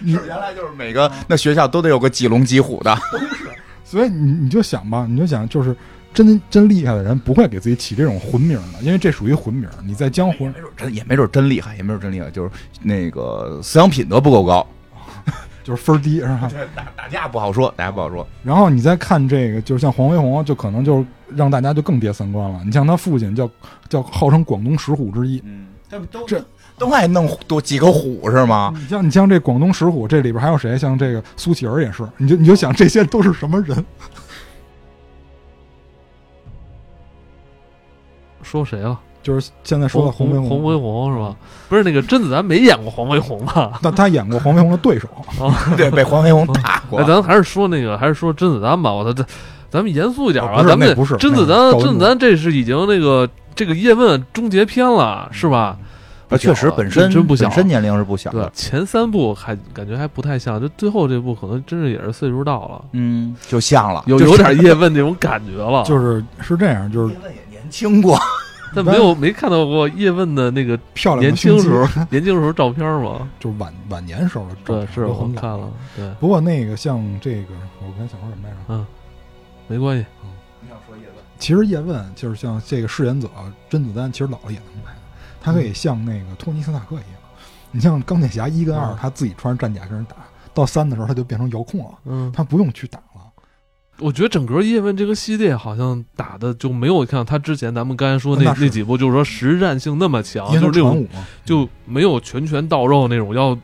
你 原来就是每个那学校都得有个几龙几虎的，所以你你就想吧，你就想就是。真真厉害的人不会给自己起这种混名的，因为这属于混名。你在江湖没准真也没准真厉害，也没准真厉害，就是那个思想品德不够高，就是分低是吧？打打架不好说，打架不好说。然后你再看这个，就是像黄飞鸿，就可能就让大家就更跌三观了。你像他父亲叫叫号称广东十虎之一，嗯，这都这都爱弄多几个虎是吗？你像你像这广东十虎，这里边还有谁？像这个苏乞儿也是，你就你就想这些都是什么人？说谁了？就是现在说的黄飞鸿，黄飞鸿是吧？不是那个甄子丹没演过黄飞鸿吧？那他演过黄飞鸿的对手，对，被黄飞鸿打过。咱还是说那个，还是说甄子丹吧？我操，这咱们严肃一点吧。咱们不是甄子丹，甄子丹这是已经那个这个叶问终结篇了，是吧？啊，确实本身真不小，本身年龄是不小对。前三部还感觉还不太像，就最后这部可能真是也是岁数到了，嗯，就像了，有有点叶问那种感觉了。就是是这样，就是叶问也年轻过。但没有没看到过叶问的那个漂亮年轻时候 年轻时候照片吗？就是晚晚年时候的照片，是我看了。对，不过那个像这个，我刚才想说什么来着？嗯，没关系。嗯，你想说叶问？其实叶问就是像这个饰演者甄子丹，其实老了也能拍，他可以像那个托尼斯塔克一样。你像钢铁侠一跟二，他自己穿着战甲跟人打；到三的时候，他就变成遥控了。嗯，他不用去打。我觉得整个叶问这个系列好像打的就没有像他之前咱们刚才说那那几部，就是说实战性那么强，就是那种就没有拳拳到肉那种，要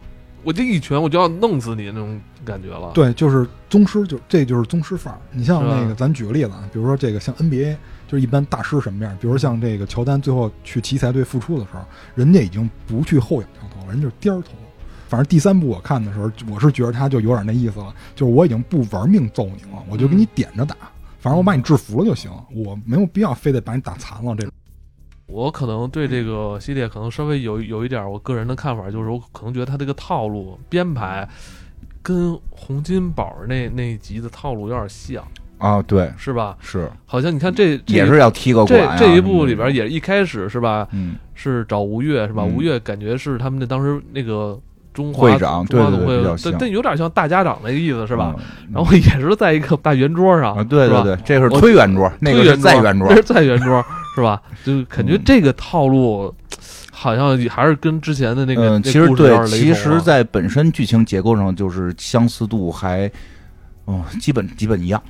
我这一拳我就要弄死你那种感觉了。对，就是宗师，就这就是宗师范儿。你像那个，咱举个例子啊，比如说这个像 NBA，就是一般大师什么样？比如像这个乔丹最后去奇才队复出的时候，人家已经不去后仰跳投，人就是颠儿投。反正第三部我看的时候，我是觉得他就有点那意思了，就是我已经不玩命揍你了，我就给你点着打，反正我把你制服了就行，我没有必要非得把你打残了。这种。我可能对这个系列可能稍微有有一点我个人的看法，就是我可能觉得他这个套路编排跟洪金宝那那一集的套路有点像啊，对，是吧？是，好像你看这也是要踢个这这一部里边也一开始是吧？嗯，是找吴越是吧？吴越感觉是他们那当时那个。中华会长，对对对，但但有点像大家长那个意思是吧？然后也是在一个大圆桌上，对对对，这是推圆桌，那个是 在圆桌，这是在圆桌是吧？就感觉这个套路好像还是跟之前的那个其实对，其实，在本身剧情结构上就是相似度还哦，基本 基本一样，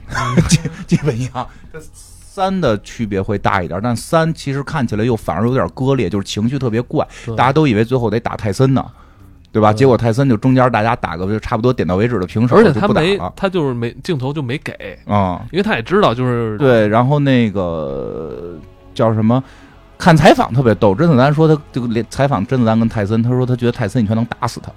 基基本一样。三的区别会大一点，但三其实看起来又反而有点割裂，就是情绪特别怪，大家都以为最后得打泰森呢。对吧？结果泰森就中间大家打个就差不多点到为止的平手，而且他没他就是没镜头就没给啊，因为他也知道就是对。然后那个叫什么？看采访特别逗，甄子丹说他这个连采访甄子丹跟泰森，他说他觉得泰森一拳能打死他。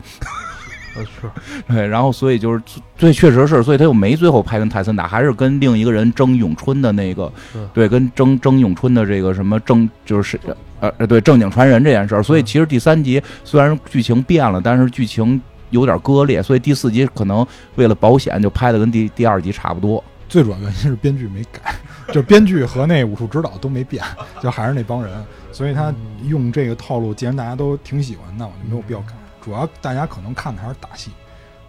是，对。然后所以就是最，确实是，所以他又没最后拍跟泰森打，还是跟另一个人争咏春的那个，对，跟争争咏春的这个什么争就是。呃呃，对正经传人这件事儿，所以其实第三集虽然剧情变了，但是剧情有点割裂，所以第四集可能为了保险就拍的跟第第二集差不多。最主要原因是编剧没改，就编剧和那武术指导都没变，就还是那帮人，所以他用这个套路，既然大家都挺喜欢，那我就没有必要改。主要大家可能看的还是打戏，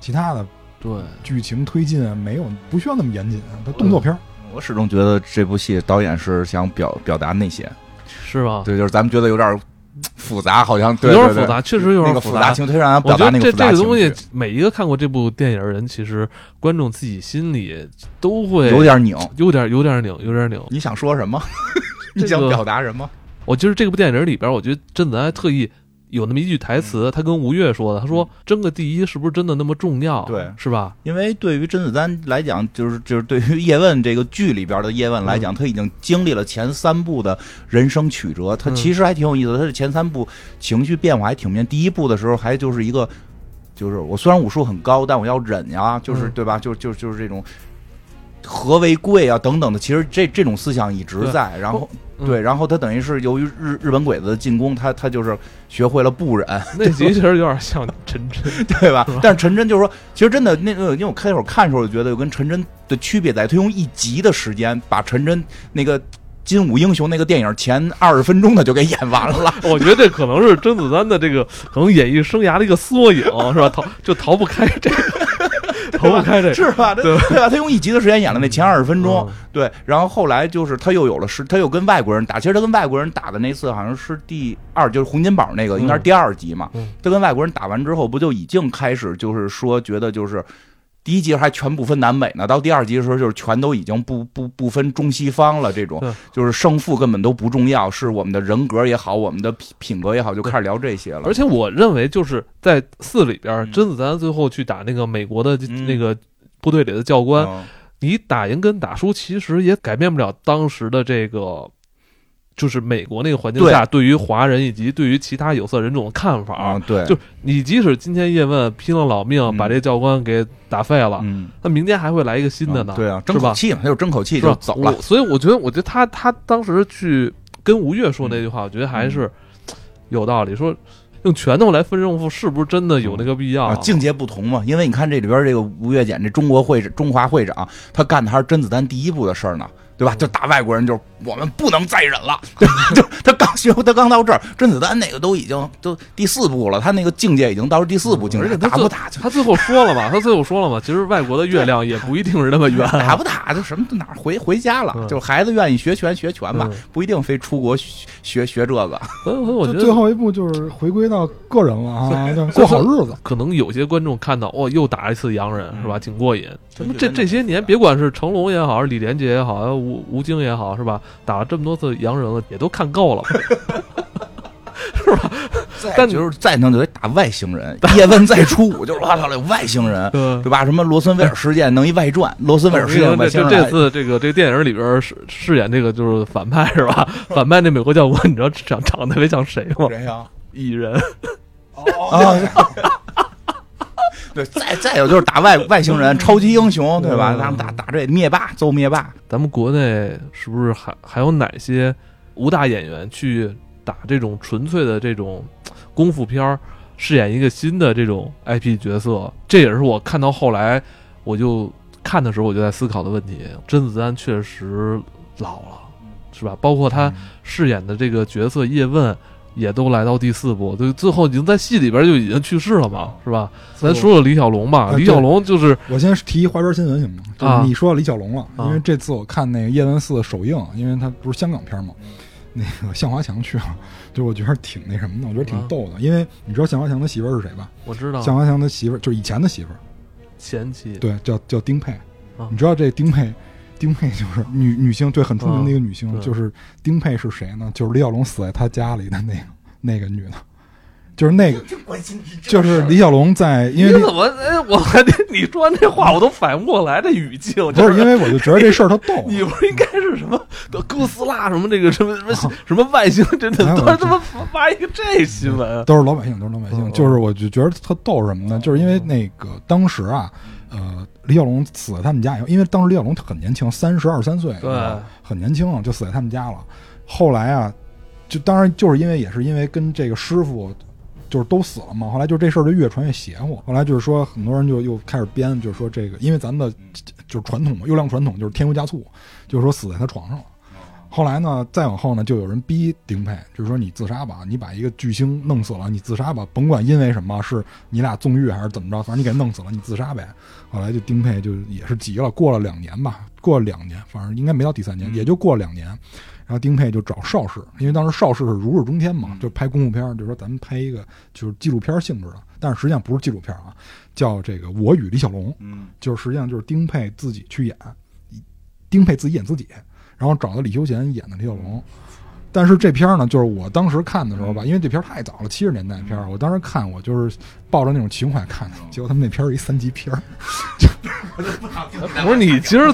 其他的对剧情推进没有不需要那么严谨，它动作片。我始终觉得这部戏导演是想表表达那些。是吧？对，就是咱们觉得有点复杂，好像有点复杂，确实有点复杂情，他让人表达那个这这个东西，每一个看过这部电影的人，其实观众自己心里都会有点拧，有点有点拧，有点拧。你想说什么？你想表达什么？我就是这部电影里边，我觉得甄子丹特意。有那么一句台词，他跟吴越说的，他说争个第一是不是真的那么重要？对，是吧？因为对于甄子丹来讲，就是就是对于叶问这个剧里边的叶问来讲，他已经经历了前三部的人生曲折，他其实还挺有意思的。他的前三部情绪变化还挺明显。第一部的时候还就是一个，就是我虽然武术很高，但我要忍呀，就是对吧？就就就是这种和为贵啊等等的，其实这这种思想一直在。然后。对，然后他等于是由于日日本鬼子的进攻，他他就是学会了不忍。那其实有点像陈真，对吧？但是陈真就是说，其实真的那个，因为我开始看的时候，就觉得跟陈真的区别在，他用一集的时间把陈真那个《金武英雄》那个电影前二十分钟他就给演完了。我觉得这可能是甄子丹的这个可能演艺生涯的一个缩影，是吧？逃就逃不开这个。逃不开这是吧？对对吧？他用一集的时间演了那前二十分钟，对，然后后来就是他又有了是，他又跟外国人打。其实他跟外国人打的那次好像是第二，就是洪金宝那个，应该是第二集嘛。他跟外国人打完之后，不就已经开始就是说觉得就是。第一集还全不分南北呢，到第二集的时候就是全都已经不不不分中西方了，这种就是胜负根本都不重要，是我们的人格也好，我们的品品格也好，就开始聊这些了。而且我认为就是在四里边，甄子丹最后去打那个美国的那个部队里的教官，你打赢跟打输其实也改变不了当时的这个。就是美国那个环境下，对于华人以及对于其他有色人种的看法，对，就你即使今天叶问拼了老命把这教官给打废了，那明天还会来一个新的呢，对啊，争口气嘛，他就争口气就走了。所以我觉得，我觉得他他当时去跟吴越说那句话，我觉得还是有道理。说用拳头来分胜负，是不是真的有那个必要？境界不同嘛，因为你看这里边这个吴越简，这中国会中华会长，他干的还是甄子丹第一部的事儿呢。对吧？就打外国人，就是我们不能再忍了。就他刚学，他刚到这儿，甄子丹那个都已经都第四部了，他那个境界已经到第四部境界，打不打？他最后说了嘛？他最后说了嘛？其实外国的月亮也不一定是那么圆。打不打就什么哪回回家了？就是孩子愿意学拳学拳吧，不一定非出国学学这个。所以我觉得最后一步就是回归到个人了啊，过好日子。可能有些观众看到哦，又打一次洋人是吧？挺过瘾。这这些年，别管是成龙也好，是李连杰也好，吴吴京也好，是吧？打了这么多次洋人了，也都看够了，是吧？但就是再弄就得打外星人。叶问再出五，就是哇操，有外星人，对吧？什么罗森威尔事件弄一外传，罗森威尔事件外星人。这次这个这个电影里边饰饰演这个就是反派是吧？反派那美国教官，你知道长长得特别像谁吗？谁呀？蚁人。哦。对，再再有就是打外外星人，超级英雄，对吧？咱们打打这灭霸，揍灭霸。咱们国内是不是还还有哪些武打演员去打这种纯粹的这种功夫片儿，饰演一个新的这种 IP 角色？这也是我看到后来我就看的时候，我就在思考的问题。甄子丹确实老了，是吧？包括他饰演的这个角色叶问。也都来到第四部，就最后已经在戏里边就已经去世了嘛，是吧？咱说说李小龙吧，李小龙就是我先提一花边新闻行吗？就是你说李小龙了，因为这次我看那个叶问四首映，因为他不是香港片嘛，那个向华强去了，就我觉得挺那什么的，我觉得挺逗的，因为你知道向华强的媳妇是谁吧？我知道，向华强的媳妇就是以前的媳妇，前妻，对，叫叫丁佩，你知道这丁佩。丁佩就是女女星，对，很出名的一个女星，就是丁佩是谁呢？就是李小龙死在他家里的那个那个女的，就是那个，就是李小龙在，因为你怎么哎，我还得你说完这话，我都反应不过来这语境。不是因为我就觉得这事儿他逗，你不是应该是什么哥斯拉什么这个什么什么什么外星，真的都是他妈发一个这新闻，都是老百姓，都是老百姓。就是我就觉得他逗什么呢？就是因为那个当时啊。呃，李小龙死在他们家以后，因为当时李小龙很年轻，三十二三岁，对，很年轻就死在他们家了。后来啊，就当然就是因为也是因为跟这个师傅就是都死了嘛。后来就这事儿就越传越邪乎。后来就是说，很多人就又开始编，就是说这个，因为咱们的就是传统嘛，优良传统就是添油加醋，就是说死在他床上了。后来呢，再往后呢，就有人逼丁佩，就是说你自杀吧，你把一个巨星弄死了，你自杀吧，甭管因为什么，是你俩纵欲还是怎么着，反正你给弄死了，你自杀呗。后来就丁佩就也是急了，过了两年吧，过了两年，反正应该没到第三年，也就过了两年。然后丁佩就找邵氏，因为当时邵氏是如日中天嘛，就拍功夫片，就说咱们拍一个就是纪录片性质的，但是实际上不是纪录片啊，叫这个《我与李小龙》，嗯，就是实际上就是丁佩自己去演，丁佩自己演自己。然后找到李修贤演的李小龙，但是这片儿呢，就是我当时看的时候吧，因为这片儿太早了，七十年代片儿，我当时看我就是抱着那种情怀看的，结果他们那片儿一三级片儿，不是你其实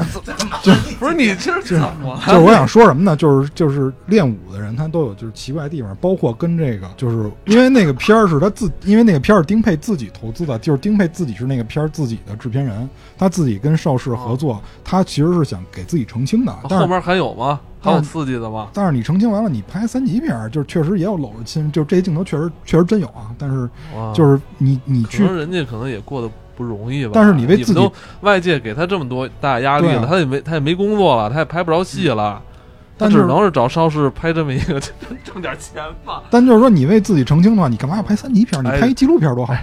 就不是你其实怎么？就是我想说什么呢？就是就是练武的人他都有就是奇怪的地方，包括跟这个就是因为那个片儿是他自，因为那个片儿是丁佩自己投资的，就是丁佩自己是那个片儿自己的制片人。他自己跟邵氏合作，他其实是想给自己澄清的但。后面还有吗？还有刺激的吗？但是你澄清完了，你拍三级片，就是确实也有搂着亲，就这些镜头确实确实真有啊。但是就是你你去，人家可能也过得不容易吧。但是你为自己外界给他这么多大压力了，他也没他也没工作了，他也拍不着戏了，他只能是找邵氏拍这么一个 挣点钱吧。但就是说，你为自己澄清的话，你干嘛要拍三级片？你拍一纪录片多好啊！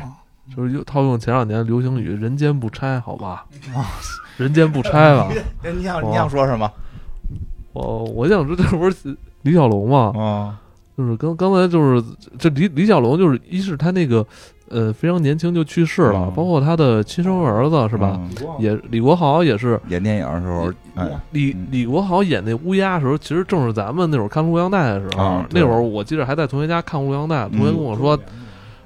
就是又套用前两年流行语“人间不拆”，好吧？啊，人间不拆了。你想你想说什么？我我想说，这不是李小龙吗？啊，就是刚刚才就是这李李小龙，就是一是他那个呃非常年轻就去世了，包括他的亲生儿子是吧？也李国豪也是演电影的时候，李李国豪演那乌鸦的时候，其实正是咱们那会儿看录像带的时候。那会儿我记得还在同学家看录像带，同学跟我说。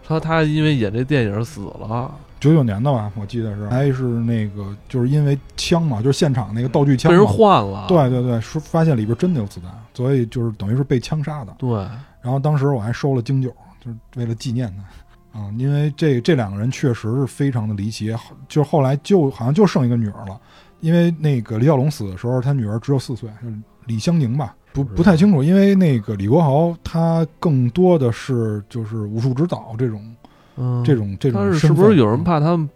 说他因为演这电影死了，九九年的吧，我记得是，还是那个就是因为枪嘛，就是现场那个道具枪被人换了，对对对，说发现里边真的有子弹，所以就是等于是被枪杀的。对，然后当时我还收了京九，就是为了纪念他啊，因为这这两个人确实是非常的离奇，就后来就好像就剩一个女儿了，因为那个李小龙死的时候，他女儿只有四岁，李香凝吧。不不太清楚，因为那个李国豪他更多的是就是武术指导这种，嗯，这种这种。但是是不是有人怕他们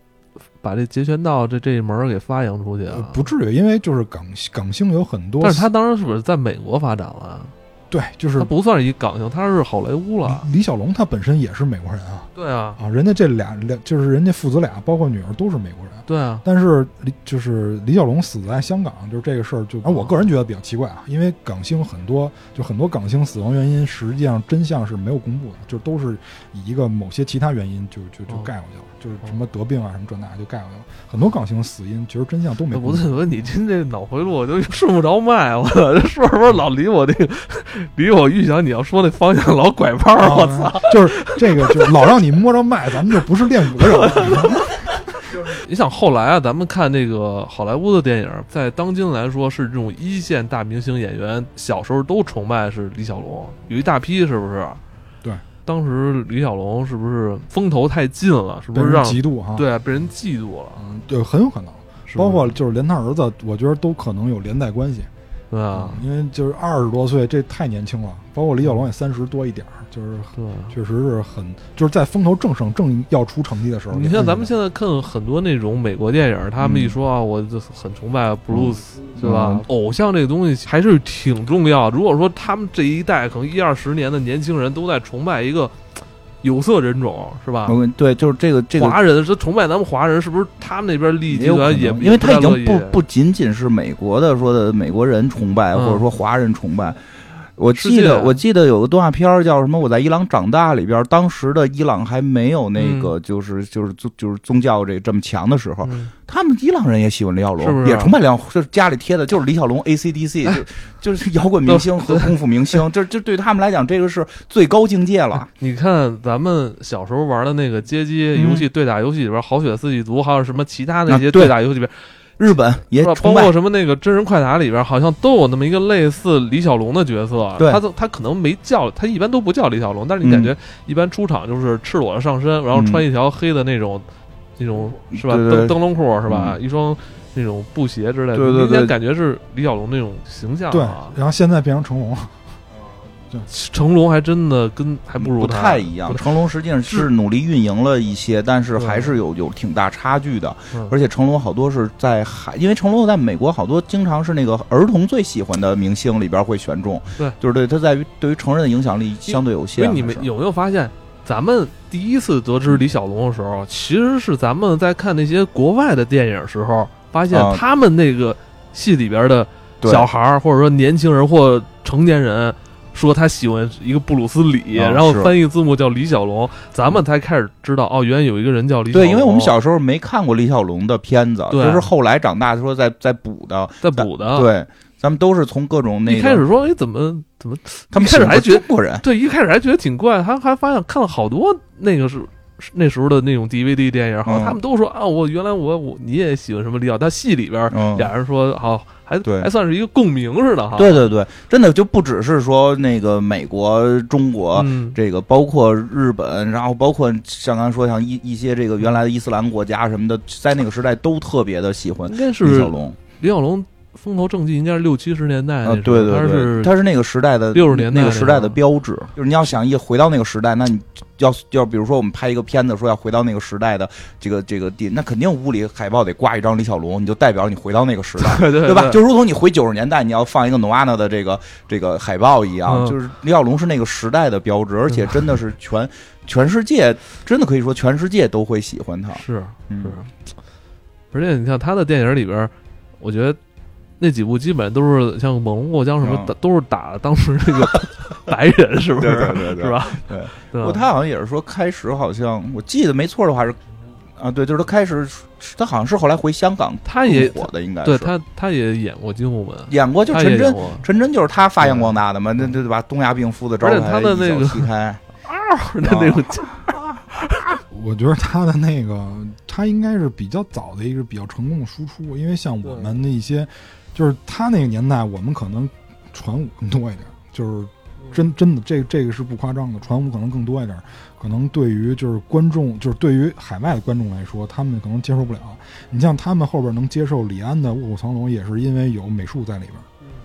把这截拳道这这一门给发扬出去啊？不至于，因为就是港港星有很多。但是他当时是不是在美国发展了？对，就是他不算是一港星，他是好莱坞了。李小龙他本身也是美国人啊。对啊，啊，人家这俩俩就是人家父子俩，包括女儿都是美国人。对啊，但是李就是李小龙死在香港，就是这个事儿，就啊，我个人觉得比较奇怪啊，因为港星很多，就很多港星死亡原因，实际上真相是没有公布的，就都是以一个某些其他原因就就就盖过去了，就是什么得病啊什么这那就盖过去了。很多港星死因其实真相都没。不对，我你今这脑回路我就 顺不着脉，我，这说什么老离我这个 离我预想你要说那方向老拐弯儿，我操！就是这个，就是老让你摸着脉，咱们就不是练武的人了。你想后来啊，咱们看那个好莱坞的电影，在当今来说是这种一线大明星演员，小时候都崇拜是李小龙，有一大批是不是？对，当时李小龙是不是风头太近了？是不是让嫉妒哈？，对被人嫉妒了？嗯，对，很有可能。是包括就是连他儿子，我觉得都可能有连带关系。对啊，嗯因为就是二十多岁，这太年轻了。包括李小龙也三十多一点儿，就是对。确实是很，就是在风头正盛、正要出成绩的时候。你像咱们现在看很多那种美国电影，他们一说啊，我就很崇拜布鲁斯，对吧嗯？偶像这个东西还是挺重要。如果说他们这一代可能一二十年的年轻人都在崇拜一个有色人种，是吧？对，就是这个这个华人是崇拜咱们华人，是不是他们那边利益集团也因为他已经不不不仅仅是美国的说的美国人崇拜，嗯或者说华人崇拜。我记得我记得有个动画片叫什么？我在伊朗长大里边，当时的伊朗还没有那个就是就是宗就是宗教这这么强的时候，嗯。他们伊朗人也喜欢李小龙，是不是也崇拜李小龙，就是家里贴的就是李小龙 AC/DC，就就是摇滚明星和功夫明星，这这对他们来讲，这个是最高境界了。你看咱们小时候玩的那个街机游戏、对打游戏里边，好血四季族，还有什么其他那些啊对。对打游戏里边，日本也？包括什么那个真人快打里边，好像都有那么一个类似李小龙的角色。对他都他可能没叫，他一般都不叫李小龙，但是你感觉一般出场就是赤裸的上身，然后穿一条黑的那种、那种是吧？灯灯笼裤是吧？一双那种布鞋之类的，对对对感觉是李小龙那种形象对啊。，然后现在变成成龙了。成龙还真的跟还不如不太一样。成龙实际上是努力运营了一些，但是还是有有挺大差距的。嗯而且成龙好多是在海，因为成龙在美国好多经常是那个儿童最喜欢的明星里边会选中。对，就是对他在于对于成人的影响力相对有限。你们有没有发现，咱们第一次得知李小龙的时候，其实是咱们在看那些国外的电影时候，发现啊他们那个戏里边的小孩儿，或者说年轻人或成年人。说他喜欢一个布鲁斯李，啊然后翻译字幕叫李小龙，咱们才开始知道哦，原来有一个人叫李小龙。对，因为我们小时候没看过李小龙的片子，对就是后来长大说在在补的。在补的。，对，咱们都是从各种那个一开始说哎怎么怎么他们一开始还觉得中国人。对，一开始还觉得挺怪，还还发现看了好多那个是是那时候的那种 DVD 电影，好像嗯他们都说啊，我原来我我你也喜欢什么李小龙，他戏里边嗯，俩人说好，还对。还算是一个共鸣似的哈。对对对，真的就不只是说那个美国、中国，嗯，这个包括日本，然后包括像刚才说像一一些这个原来的伊斯兰国家什么的，在那个时代都特别的喜欢应该是李小龙。李小龙风头正劲，应该是六七十年代啊对对对，他是那个时代的六十年代那个时代的标志。就是你要想一回到那个时代，那你要要比如说我们拍一个片子，说要回到那个时代的这个这个地，那肯定屋里海报得挂一张李小龙，你就代表你回到那个时代。对对对吧？就如同你回九十年代，你要放一个 Nirvana 的这个这个海报一样，嗯就是李小龙是那个时代的标志，而且真的是全 全世界，真的可以说全世界都会喜欢他。是嗯是，而且你像他的电影里边，我觉得。那几部基本都是像猛龙过江什么嗯的，都是打当时那个 白人，是不是？对对对对是吧？对。对 不过他好像也是说，开始好像我记得没错的话是，啊，对，就是他开始，他好像是后来回香港他也火的，应该是对他他也演过《金武门》，演过，就陈真，陈真就是他发扬光大的嘛，那那对吧？东亚病夫的招牌他的那个一脚踢开，那那种我觉得他的那个，他应该是比较早的一个比较成功的输出，因为像我们的一些，就是他那个年代，我们可能传武更多一点，就是真真的这这个是不夸张的，传武可能更多一点，可能对于就是观众，就是对于海外的观众来说，他们可能接受不了。你像他们后边能接受李安的《卧虎藏龙》，也是因为有美术在里边。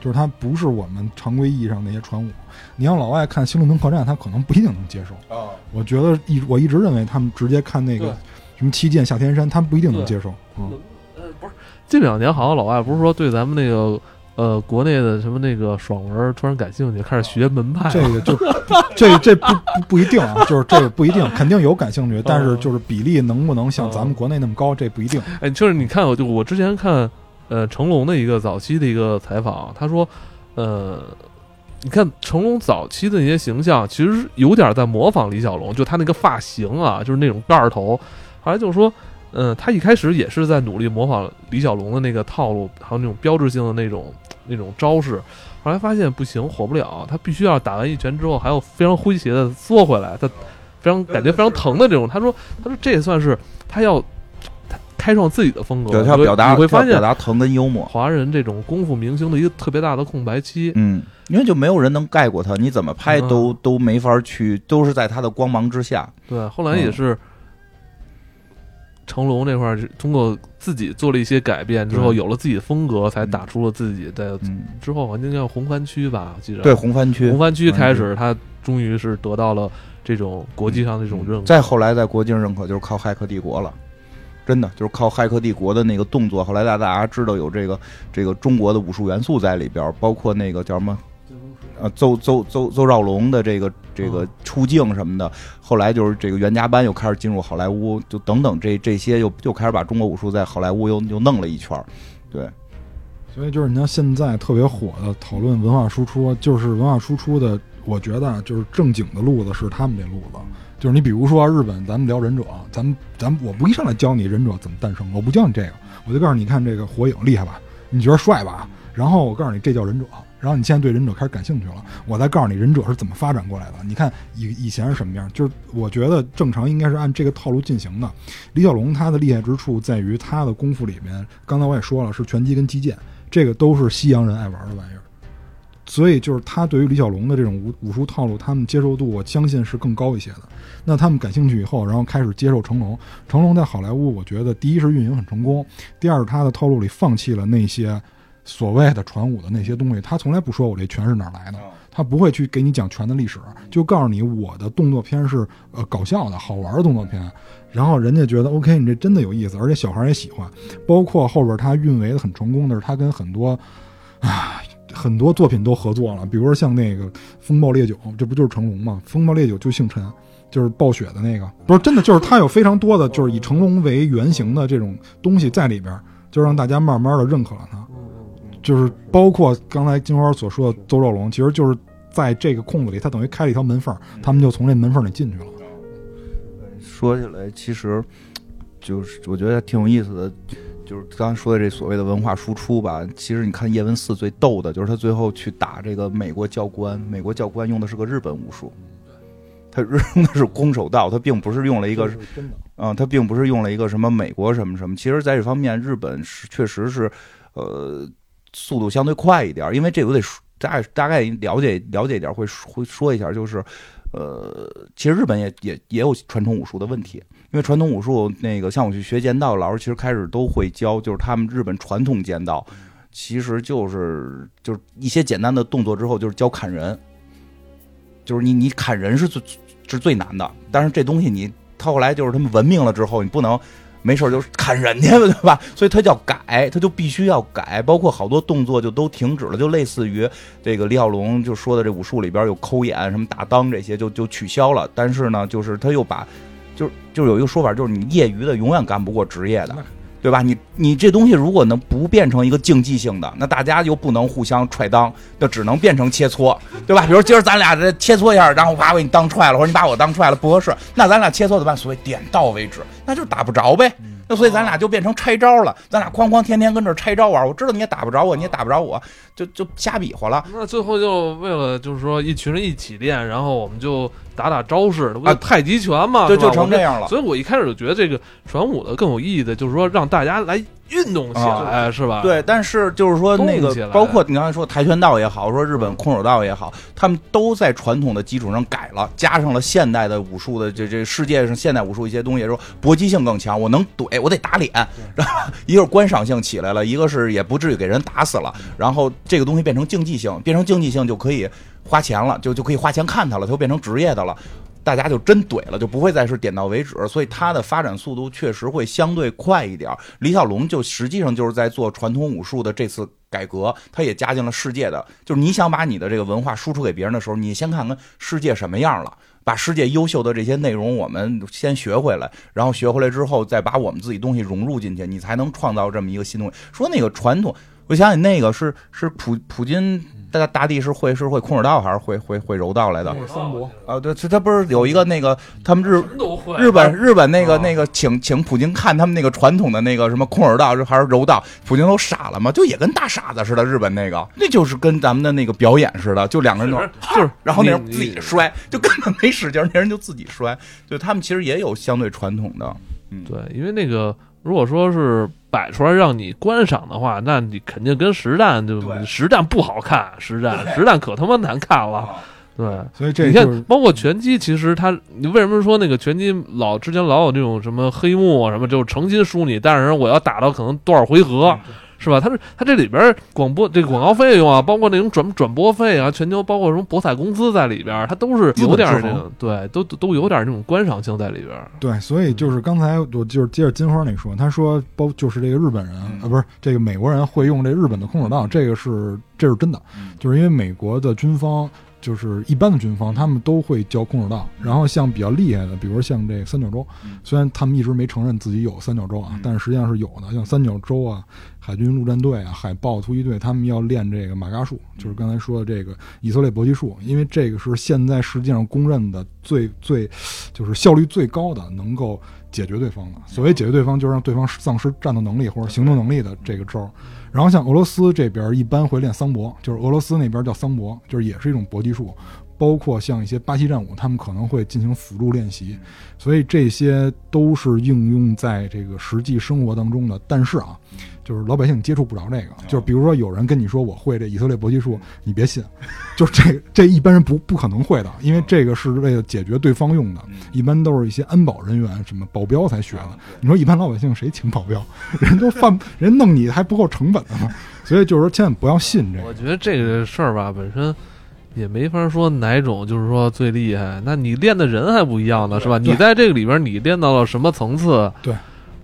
就是它不是我们常规意义上那些传武，你让老外看《星伦敦客栈》，他可能不一定能接受。啊，我觉得一我一直认为他们直接看那个什么七剑下天山，他们不一定能接受。嗯，呃，不是，近两年好像老外不是说对咱们那个呃国内的什么那个爽文突然感兴趣，开始学门派。这个就这这不不不一定啊，就是这个不一定，肯定有感兴趣，但是就是比例能不能像咱们国内那么高，这不一定。哎，就是你看，我就我之前看呃成龙的一个早期的一个采访，他说，呃，你看成龙早期的那些形象，其实有点在模仿李小龙，就他那个发型啊，就是那种盖儿头。后来就是说，嗯，他一开始也是在努力模仿李小龙的那个套路，还有那种标志性的那种那种招式。后来发现不行，火不了，他必须要打完一拳之后，还要非常诙谐的缩回来，他非常感觉非常疼的这种。他说，他说这也算是他要开创自己的风格，对他表达，你会发现表达疼跟幽默。华人这种功夫明星的一个特别大的空白期，嗯，因为就没有人能盖过他，你怎么拍都都没法去，都是在他的光芒之下。对，后来也是。成龙这块儿通过自己做了一些改变之后，有了自己的风格，才打出了自己的。之后好像叫红番区吧，记得对红番区，红番区开始，他终于是得到了这种国际上的这种认可。再后来，在国际上认可，就是靠《骇客帝国》了，真的就是靠《骇客帝国》的那个动作。后来大大家知道有这个这个中国的武术元素在里边，包括那个叫什么？呃，邹邹邹邹兆龙的这个这个出镜什么的，后来就是这个袁家班又开始进入好莱坞，就等等这这些又又开始把中国武术在好莱坞又又弄了一圈对。所以就是你像现在特别火的讨论文化输出，就是文化输出的，我觉得就是正经的路子是他们这路子，就是你比如说日本，咱们聊忍者，咱们咱们我不一上来教你忍者怎么诞生，我不教你这个，我就告诉你看这个火影厉害吧，你觉得帅吧，然后我告诉你这叫忍者。然后你现在对忍者开始感兴趣了，我再告诉你忍者是怎么发展过来的。你看以以前是什么样，就是我觉得正常应该是按这个套路进行的。李小龙他的厉害之处在于他的功夫里面，刚才我也说了，是拳击跟击剑，这个都是西洋人爱玩的玩意儿。所以就是他对于李小龙的这种武武术套路，他们接受度我相信是更高一些的。那他们感兴趣以后，然后开始接受成龙。成龙在好莱坞，我觉得第一是运营很成功，第二是他的套路里放弃了那些。所谓的传武的那些东西，他从来不说我这拳是哪来的，他不会去给你讲拳的历史，就告诉你我的动作片是呃搞笑的好玩的动作片，然后人家觉得 OK，你这真的有意思，而且小孩也喜欢。包括后边他运维的很成功的是，他跟很多啊很多作品都合作了，比如说像那个《风暴烈酒》，这不就是成龙吗？《风暴烈酒》就姓陈，就是暴雪的那个，不是真的，就是他有非常多的就是以成龙为原型的这种东西在里边，就让大家慢慢的认可了他。就是包括刚才金花所说的邹兆龙，其实就是在这个空子里，他等于开了一条门缝，他们就从这门缝里进去了。说起来，其实就是我觉得挺有意思的，就是刚才说的这所谓的文化输出吧。其实你看叶问四最逗的就是他最后去打这个美国教官，美国教官用的是个日本武术，他用的是空手道，他并不是用了一个嗯，他并不是用了一个什么美国什么什么。其实，在这方面，日本是确实是，呃。速度相对快一点，因为这个得大大概了解了解一点，会会说一下，就是，呃，其实日本也也也有传统武术的问题，因为传统武术那个像我去学剑道，老师其实开始都会教，就是他们日本传统剑道，其实就是就是一些简单的动作之后，就是教砍人，就是你你砍人是最是最难的，但是这东西你他后来就是他们文明了之后，你不能。没事就砍人家，对吧？所以他叫改，他就必须要改，包括好多动作就都停止了，就类似于这个李小龙就说的这武术里边有抠眼、什么打裆这些，就就取消了。但是呢，就是他又把，就就有一个说法，就是你业余的永远干不过职业的。对吧？你你这东西如果能不变成一个竞技性的，那大家又不能互相踹裆，就只能变成切磋，对吧？比如今儿咱俩这切磋一下，然后啪我给你当踹了，或者你把我当踹了，不合适，那咱俩切磋怎么办？所谓点到为止，那就打不着呗。那所以咱俩就变成拆招了，咱俩哐哐天天跟这拆招玩。我知道你也打不着我，你也打不着我，就就瞎比划了。那最后就为了就是说一群人一起练，然后我们就打打招式，啊，太极拳嘛，就，就成这样了。所以我一开始就觉得这个传武的更有意义的，就是说让大家来。运动起来是吧？对，但是就是说那个，包括你刚才说跆拳道也好，说日本空手道也好，他们都在传统的基础上改了，加上了现代的武术的这这世界上现代武术一些东西，说搏击性更强，我能怼，我得打脸，然后一个是观赏性起来了，一个是也不至于给人打死了，然后这个东西变成竞技性，变成竞技性就可以花钱了，就就可以花钱看它了，它就变成职业的了。大家就真怼了，就不会再是点到为止，所以它的发展速度确实会相对快一点。李小龙就实际上就是在做传统武术的这次改革，他也加进了世界的，就是你想把你的这个文化输出给别人的时候，你先看看世界什么样了，把世界优秀的这些内容我们先学回来，然后学回来之后再把我们自己东西融入进去，你才能创造这么一个新东西。说那个传统。我想起那个是是普普京大大帝是会是会空手道还是会会会柔道来的？桑博啊，对，是他不是有一个那个他们日日本日本那个啊那个请请普京看他们那个传统的那个什么空手道还是柔道，普京都傻了吗？就也跟大傻子似的，日本那个那就是跟咱们的那个表演似的，就两个人就是 然后那人自己摔，就根本没使劲，那人就自己摔。就他们其实也有相对传统的，嗯对，因为那个如果说是摆出来让你观赏的话，那你肯定跟实战就对。实战不好看，实战实战可他妈难看了。对，所以这你看，包括拳击，其实他，你为什么说那个拳击老之前老有那种什么黑幕啊什么，就是诚心输你，但是我要打到可能多少回合，是吧？它是它这里边广播这个广告费用啊，包括那种转转播费啊，全球包括什么博彩公司在里边，它都是有点这种，对，都都有点这种观赏性在里边。对，所以就是刚才我就是接着金花那说，他说包就是这个日本人嗯啊，不是这个美国人会用这日本的空手道，这个是这是真的嗯，就是因为美国的军方。就是一般的军方，他们都会教空手道。然后像比较厉害的，比如说像这三角洲嗯，虽然他们一直没承认自己有三角洲啊嗯，但是实际上是有的。像三角洲啊、海军陆战队啊、海豹突击队，他们要练这个马嘎术，就是刚才说的这个以色列搏击术，因为这个是现在世界上公认的最最就是效率最高的，能够解决对方的。所谓解决对方，就是让对方丧失战斗能力或者行动能力的这个招儿。然后像俄罗斯这边一般会练桑博，就是俄罗斯那边叫桑博，就是也是一种搏击术。包括像一些巴西战舞，他们可能会进行辅助练习，所以这些都是应用在这个实际生活当中的。但是啊，就是老百姓接触不着那个，就是比如说有人跟你说我会这以色列搏击术，你别信，就是这这一般人不不可能会的，因为这个是为了解决对方用的，一般都是一些安保人员、什么保镖才学的。你说一般老百姓谁请保镖？人都犯 人弄你还不够成本的吗？所以就是说千万不要信这个。我觉得这个事儿吧，本身也没法说哪种就是说最厉害。那你练的人还不一样呢，是吧？你在这个里边，你练到了什么层次？对，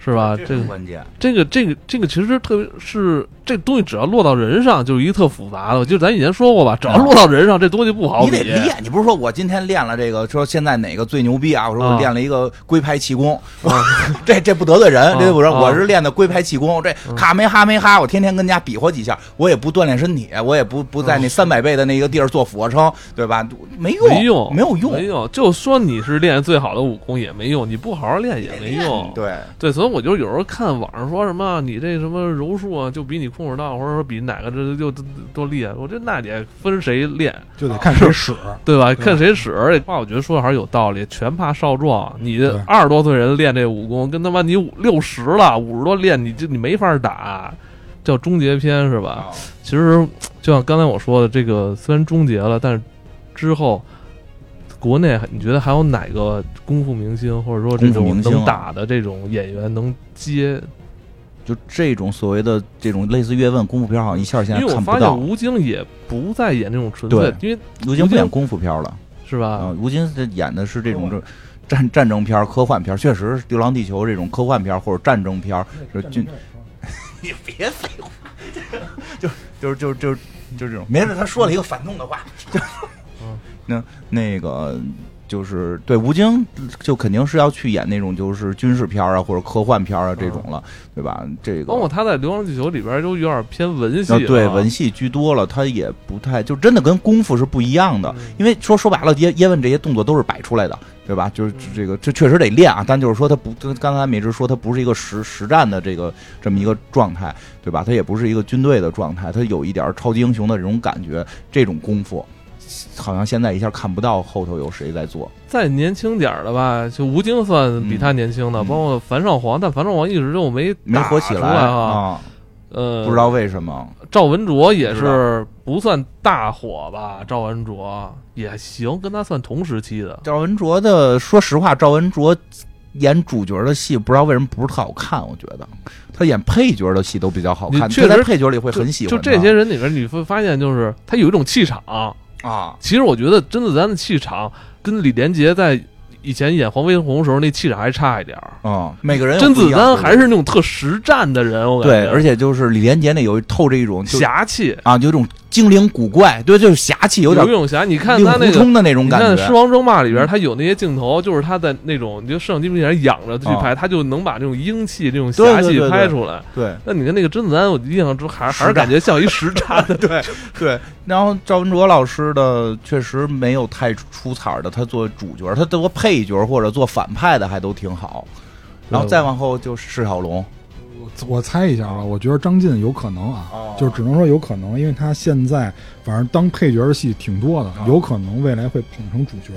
是吧？这个关键。这个这个这个其实特别是这东西，只要落到人上，就是一个特复杂的。就咱以前说过吧，只要落到人上，这东西不好你得。练，你不是说我今天练了这个，说现在哪个最牛逼啊？我说我啊练了一个龟派气功，这这不得罪人，啊这不是啊我是练的龟派气功，这卡没哈没哈，我天天跟家比划几下，我也不锻炼身体，我也不不在那三百倍的那个地儿做俯卧撑，对吧？没用，没用，没有用，没用。就说你是练最好的武功也没用，你不好好练也没用。对，对，所以我就有时候看网上说什么你这什么柔术啊，就比你空手道，或者说比哪个这就多多厉害。我这那得分谁练，就得 看谁使。对吧？看谁使。而且话我觉得说的还是有道理，全怕少壮。你二十多岁人练这武功，跟他妈你五六十了、五十多练，你就你没法打。叫终结篇是吧？其实就像刚才我说的，这个虽然终结了，但是之后国内你觉得还有哪个功夫明星，或者说这种能打的这种演员能接？就这种所谓的这种类似叶问功夫片，好像一下现在因为我发现看不到。吴京也不再演这种纯粹对，因为吴京不演功夫片了是吧？啊，吴京这演的是这种这战战争片、科幻片，确实《流浪地球》这种科幻片或者战争片，就是军 你别废话，就就是就是就是就是这种。没事，他说了一个反动的话，就 那那个就是对吴京就肯定是要去演那种就是军事片啊或者科幻片啊这种了，对吧？这个包括他在《流浪地球》里边都有点偏文戏啊，对文戏居多了，他也不太就真的跟功夫是不一样的。嗯因为说说白了，叶叶问这些动作都是摆出来的，对吧？就是这个这确实得练啊，但就是说他不，跟刚才美芝说他不是一个实实战的这个这么一个状态，对吧？他也不是一个军队的状态，他有一点超级英雄的这种感觉，这种功夫。好像现在一下看不到后头有谁在做，再年轻点儿的吧，就吴京算比他年轻的，嗯包括樊少皇，但樊少皇一直就没没火起来啊。啊，呃，不知道为什么。赵文卓也是不算大火吧？赵文卓也行，跟他算同时期的。赵文卓的，说实话，赵文卓演主角的戏不知道为什么不是特好看，我觉得他演配角的戏都比较好看，确实在配角里会很喜欢就他这些人里面，你会发现，就是他有一种气场。啊，其实我觉得，甄子丹的气场跟李连杰在以前演黄飞鸿的时候那气场还差一点儿。啊，每个人甄子丹还是那种特实战的人，我感觉对，而且就是李连杰那有透着一种侠气，啊，就这种精灵古怪，对，就是侠气，有点有勇侠。你看他那个。冲的那种你看《狮。王争霸》里边，他有那些镜头，就是他在那种你就摄像机面前仰着去拍，他就能把这种英气、这种侠气对对对对拍出来。对那你看那个甄子丹，我印象中还还是感觉像一实战的。对对，然后赵文卓老师的确实没有太出彩的，他做主角，他做配角或者做反派的还都挺好。然后再往后就是释小龙，我我猜一下啊，我觉得张晋有可能啊，哦。就是只能说有可能，因为他现在反正当配角的戏挺多的，有可能未来会捧成主角。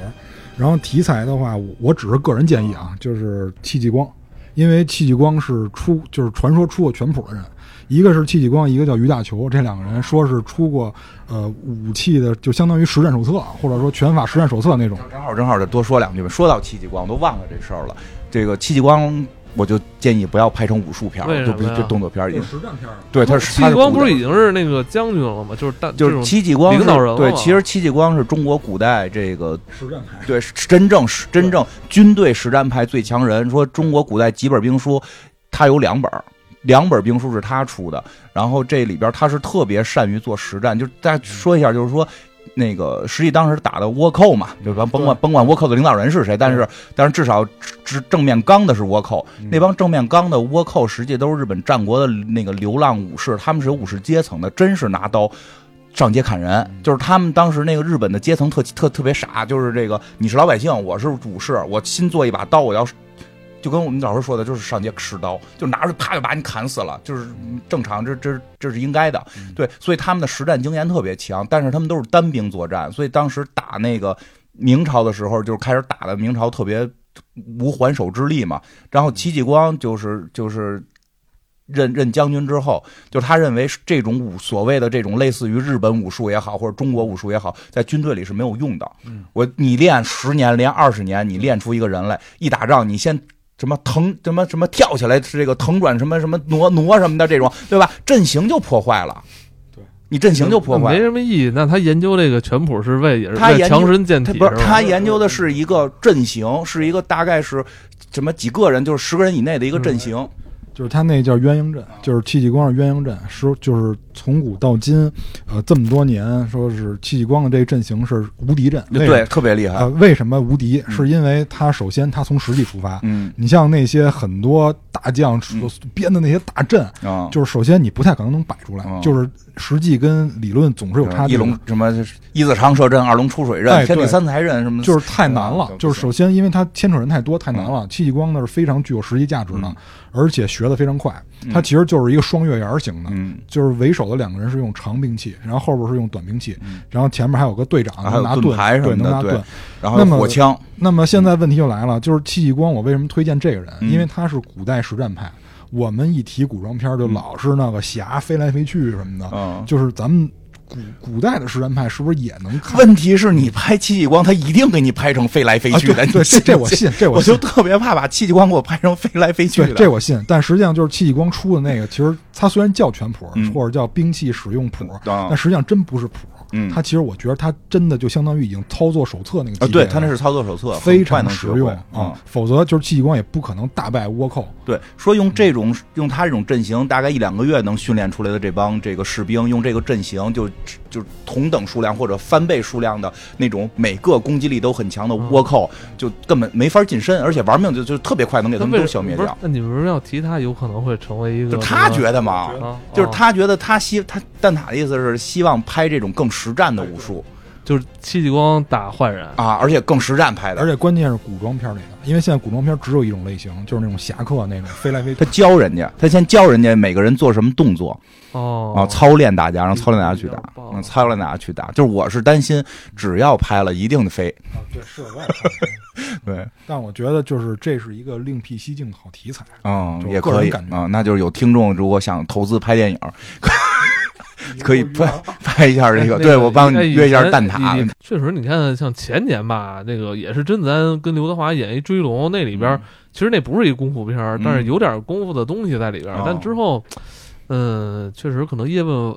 然后题材的话，我我只是个人建议啊，就是戚继光，因为戚继光是出就是传说出过拳谱的人，一个是戚继光，一个叫于大球，这两个人说是出过呃武器的，就相当于实战手册或者说拳法实战手册那种。正好正好再多说两句吧。说到戚继光，我都忘了这事儿了。这个戚继光，我就建议不要拍成武术片儿，就不就动作片儿。实战片儿，对，他是戚继光不是已经是那个将军了吗？就是大就是戚继光领导人了对，其实戚继光是中国古代这个实战派。对，真正是真正军队实战派最强人。说中国古代几本兵书，他有两本儿，两本兵书是他出的。然后这里边他是特别善于做实战，就是大家说一下，就是说。那个实际当时打的倭寇嘛，就咱甭管甭管倭寇的领导人是谁，但是但是至少正正面刚的是倭寇，那帮正面刚的倭寇实际都是日本战国的那个流浪武士，他们是有武士阶层的，真是拿刀上街砍人，就是他们当时那个日本的阶层特特特别傻，就是这个你是老百姓，我是武士，我新做一把刀，我要就跟我们老师说的，就是上街使刀，就拿着啪就把你砍死了，就是正常，这这这是应该的，对，所以他们的实战经验特别强，但是他们都是单兵作战，所以当时打那个明朝的时候，就是开始打的明朝特别无还手之力嘛，然后戚继光就是就是。任任将军之后，就他认为这种武所谓的这种类似于日本武术也好，或者中国武术也好，在军队里是没有用的。我你练十年，练二十年，你练出一个人来，一打仗你先什么腾什么什么跳起来是，这个腾转什么什么挪挪什么的这种，对吧？阵型就破坏了。对，你阵型就破坏没。什么意义。那他研究这个拳谱是为也是他研究为强身健体，他不是他研究的是一个阵型，是一个大概是什么几个人，就是十个人以内的一个阵型。就是他那叫鸳鸯阵，就是戚继光是鸳鸯阵，说就是从古到今，呃，这么多年，说是戚继光的这个阵型是无敌阵。对，特别厉害呃，。为什么无敌？嗯是因为他首先他从实际出发。嗯你像那些很多大将所编的那些大阵，啊，就是首先你不太可能能摆出来，嗯就是实际跟理论总是有差距。一龙什么一字长蛇阵、二龙出水阵、天地三才阵什么的，就是太难了嗯，就是首先因为他牵扯人太多，太难了。戚继光呢是非常具有实际价值的嗯，而且学的非常快。他其实就是一个双月牙型的，嗯，就是为首的两个人是用长兵器，然后后边是用短兵器，然后前面还有个队长啊还拿盾牌什对，么的能拿盾。然后火枪，那么现在问题就来了，就是戚继光，我为什么推荐这个人？嗯因为他是古代实战派。我们一提古装片，就老是那个侠飞来飞去什么的，嗯。就是咱们古古代的实战派是不是也能看？问题是你拍戚继光，他一定给你拍成飞来飞啊，去的。对这这我信，这我信就。特别怕把戚继光给我拍成飞来飞去，的。这我信，但实际上就是戚继光出的那个，其实他虽然叫拳谱、嗯或者叫兵器使用谱，啊但实际上真不是谱。嗯他其实我觉得他真的就相当于已经操作手册那个级啊，对他那是操作手册，非常能学会实用啊啊。，否则就是戚继光也不可能大败倭寇。对，说用这种用他这种阵型，大概一两个月能训练出来的这帮这个士兵，用这个阵型就就同等数量或者翻倍数量的那种每个攻击力都很强的倭寇，就根本没法近身，而且玩命就就特别快能给他们都消灭掉。那你们为什么要提他有可能会成为一个？就他觉得嘛，啊，就是啊他觉得他希他蛋挞的意思是希望拍这种更实战的武术就是戚继光打坏人，啊，而且更实战拍的。而且关键是古装片里的，因为现在古装片只有一种类型，就是那种侠客那种飞来飞去他。教人家，他先教人家每个人做什么动作哦啊，操练大家，让操练大家去打比较，棒嗯，操练大家去打。就是我是担心，只要拍了，一定飞。啊，对，是我也看 对，但我觉得就是这是一个另辟蹊径的好题材。嗯，也可以啊。那就是有听众如果想投资拍电影，可以拍 拍一下这个，对我帮你哎约一下蛋挞。确实，你看像前年吧，那个也是甄子丹跟刘德华演一《追龙》，那里边、其实那不是一功夫片但是有点功夫的东西在里边但之后，嗯，确实可能叶问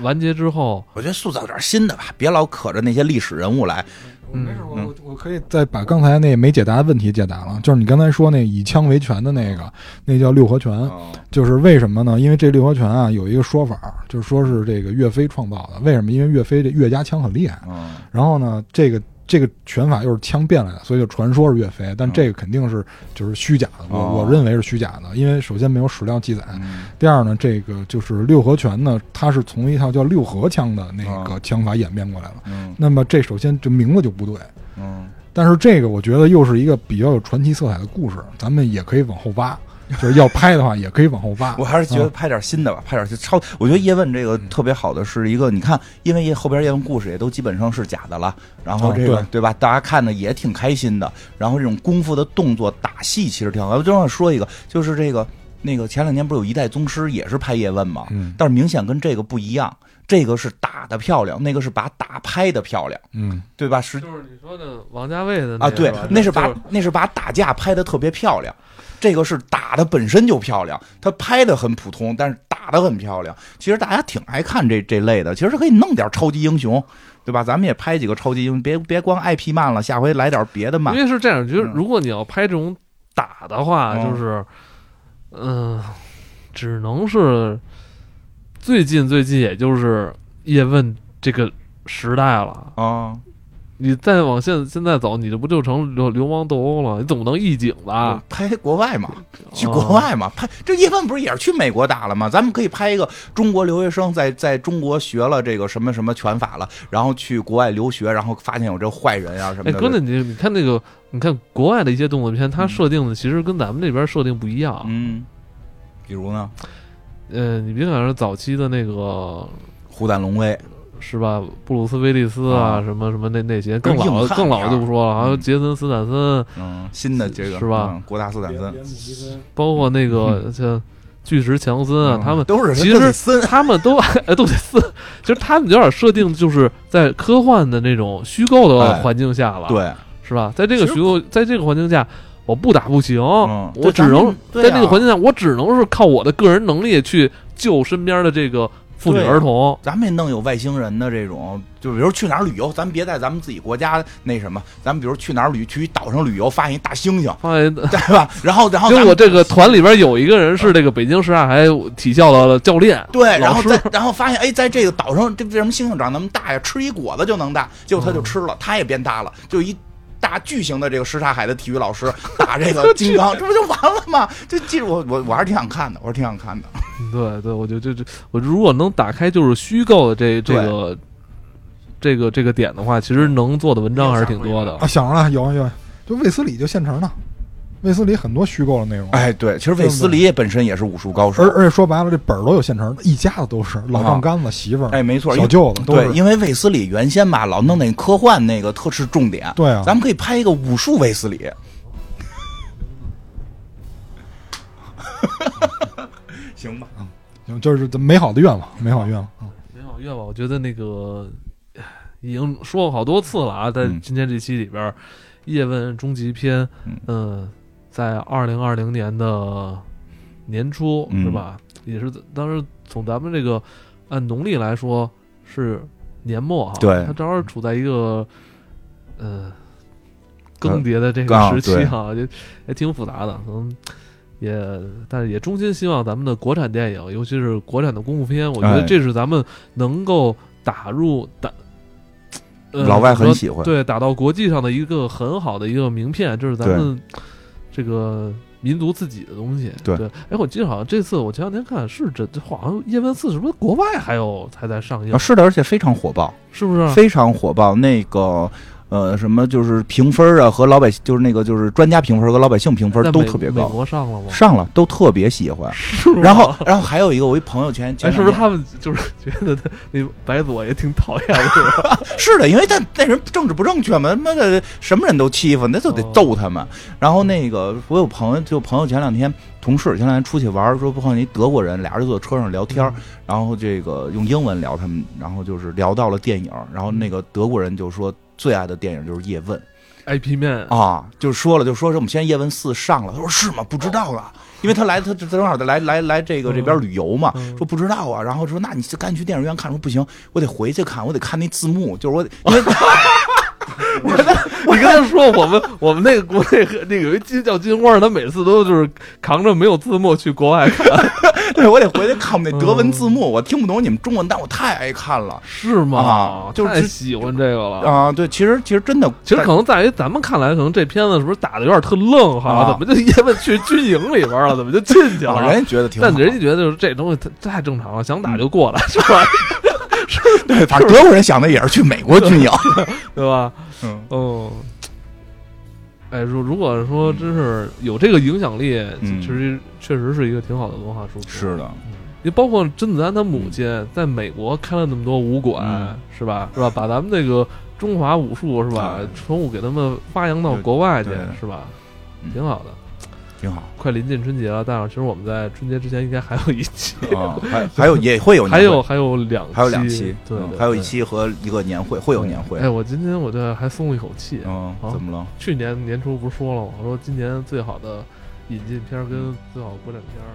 完结之后，我觉得塑造点新的吧，别老可着那些历史人物来。没事，我我我可以再把刚才那没解答的问题解答了。就是你刚才说那以枪为权的那个，那叫六合拳，就是为什么呢？因为这六合拳啊有一个说法，就是说是这个岳飞创造的。为什么？因为岳飞这岳家枪很厉害。然后呢，这个。这个拳法又是枪变来的，所以就传说是岳飞，但这个肯定是就是虚假的，我我认为是虚假的，因为首先没有史料记载，第二呢，这个就是六合拳呢，它是从一套叫六合枪的那个枪法演变过来了，那么这首先这名字就不对，嗯，但是这个我觉得又是一个比较有传奇色彩的故事，咱们也可以往后挖。就是要拍的话，也可以往后挖。我还是觉得拍点新的吧，拍点超。我觉得叶问这个特别好的是一个，你看，因为后边叶问故事也都基本上是假的了，然后这个对吧？大家看的也挺开心的。然后这种功夫的动作打戏其实挺好。我就想说一个，就是这个那个前两年不是有一代宗师也是拍叶问嘛？嗯。但是明显跟这个不一样，这个是打的漂亮，那个是把打拍的漂亮，嗯，对吧？是就是你说的王家卫的啊，对，那是把那是把打架拍的特别漂亮。这个是打的本身就漂亮，它拍的很普通，但是打的很漂亮。其实大家挺爱看这这类的，其实可以弄点超级英雄，对吧？咱们也拍几个超级英雄，别 别光 IP 慢了，下回来点别的慢。因为是这样，就是如果你要拍这种打的话，就是，嗯，只能是最近最近，也就是叶问这个时代了啊。你再往现现在走，你这不就成流流氓斗殴了？你怎么能一警呢？拍国外嘛，去国外嘛？拍这叶问不是也是去美国打了吗？咱们可以拍一个中国留学生在在中国学了这个什么什么拳法了，然后去国外留学，然后发现有这坏人啊什么的。哎，哥，你你看那个，你看国外的一些动作片，它设定的其实跟咱们这边设定不一样。嗯，比如呢？呃，你别管是早期的那个《虎胆龙威》。是吧？布鲁斯威利斯啊，什么什么那那些更老的更老的就不说了，还有杰森斯坦森，嗯，新的这个是吧？国大斯坦森，包括那个像巨石强森啊，他们都是其实他们都 哎都得森，其实他们有点设定就是在科幻的那种虚构的环境下了，对，是吧？在这个虚构在这个环境下，我不打不行，我只能在这个环境下，我只能是靠我的个人能力去救身边的这个。妇女儿童，咱们也弄有外星人的这种，就比如去哪儿旅游，咱别在咱们自己国家那什么，咱们比如去哪儿旅，去岛上旅游，发现一大猩猩，发现对吧？然后，然后 结果这个团里边有一个人是这个北京市海体校的教练，对，然后在然后发现，哎，在这个岛上，这为什么猩猩长那么大呀？吃一果子就能大，结果他就吃了，他也变大了，就一。大巨型的这个什刹海的体育老师 打这个金刚，这不就完了吗？就记住我我我还是挺想看的，我是挺想看的。对对，我觉得这这我如果能打开就是虚构的这这个这个这个点的话，其实能做的文章还是挺多的啊。想着了，有有，就卫斯理就现成的。卫斯理很多虚构的内容，哎，对，其实卫斯理本身也是武术高手，而而且说白了，这本儿都有现成的，一家子都是老丈杆子、媳妇儿，哎，没错，小舅子，对，因为卫斯理原先吧，老弄那科幻那个特是重点，对啊，咱们可以拍一个武术卫斯理，行吧，行，就是美好的愿望，美好愿望。啊，美好愿望，我觉得那个已经说过好多次了啊，在今天这期里边。叶问终极篇，嗯，在二零二零年的年初是吧？也是当时从咱们这个按农历来说是年末哈，对，它正好处在一个呃更迭的这个时期哈，也也挺复杂的，可能也，但是也衷心希望咱们的国产电影，尤其是国产的功夫片，我觉得这是咱们能够打入打。老外很喜欢，对，打到国际上的一个很好的一个名片，这是咱们这个民族自己的东西。对，哎，我记得好像这次我前两天看是这，好像《叶问四》是不是国外还有还在上映？是的，而且非常火爆，是不是？非常火爆，那个。呃，什么就是评分啊，和老百姓就是那个就是专家评分和老百姓评分都特别高。美国上了吗？上了，都特别喜欢。然后，然后还有一个，我一朋友前前是不是他们就是 觉得他那白左也挺讨厌的？是的，因为他那人政治不正确嘛，他妈的什么人都欺负，那就得揍他们。然后那个我有朋友，就朋友前两天同事前两天出去玩，说碰见一德国人，俩人坐车上聊天，然后这个用英文聊他们，然后就是聊到了电影，然后那个德国人就说。最爱的电影就是叶问，IP 面。啊，就说了，就说是我们现在叶问四上了，他说是吗？不知道了，因为他来他他正好来来来这个这边旅游嘛，嗯。说不知道啊，然后说那你就赶紧去电影院看，说不行，我得回去看，我得看那字幕，就是我得因为你跟他说我们我们那个国内那个有一金叫金花，他每次都就是扛着没有字幕去国外看，对我得回去看我们那德文字嗯幕，我听不懂你们中文，但我太爱看了是吗？啊就是太喜欢这个了。啊！对，其实其实真的，其实可能在于咱们看来，可能这片子是不是打的有点特愣哈？啊怎么就叶问去军营里边了？怎么就进去啊了？人家觉得挺好，但人家觉得就是这东西太太正常了，想打就过来，是吧？对，反正德国人想的也是去美国军营，对吧？嗯哦。哎，如如果说真是有这个影响力，嗯其实确实是一个挺好的文化输出。是的，你包括甄子丹他母亲在美国开了那么多武馆，嗯是吧？是吧？把咱们这个中华武术是吧对，传武给他们发扬到国外去是吧？嗯挺好的。挺好。快临近春节了，但是其实我们在春节之前应该还有一期，啊，还还有也会有年会还有还有两期，还有两期，对对，嗯还有一。期和一个年会，会有年会哎，。我今天我这还松了一口气。嗯，好怎么了？去年年初不是说了吗？我说今年最好的引进片儿跟最好国产片儿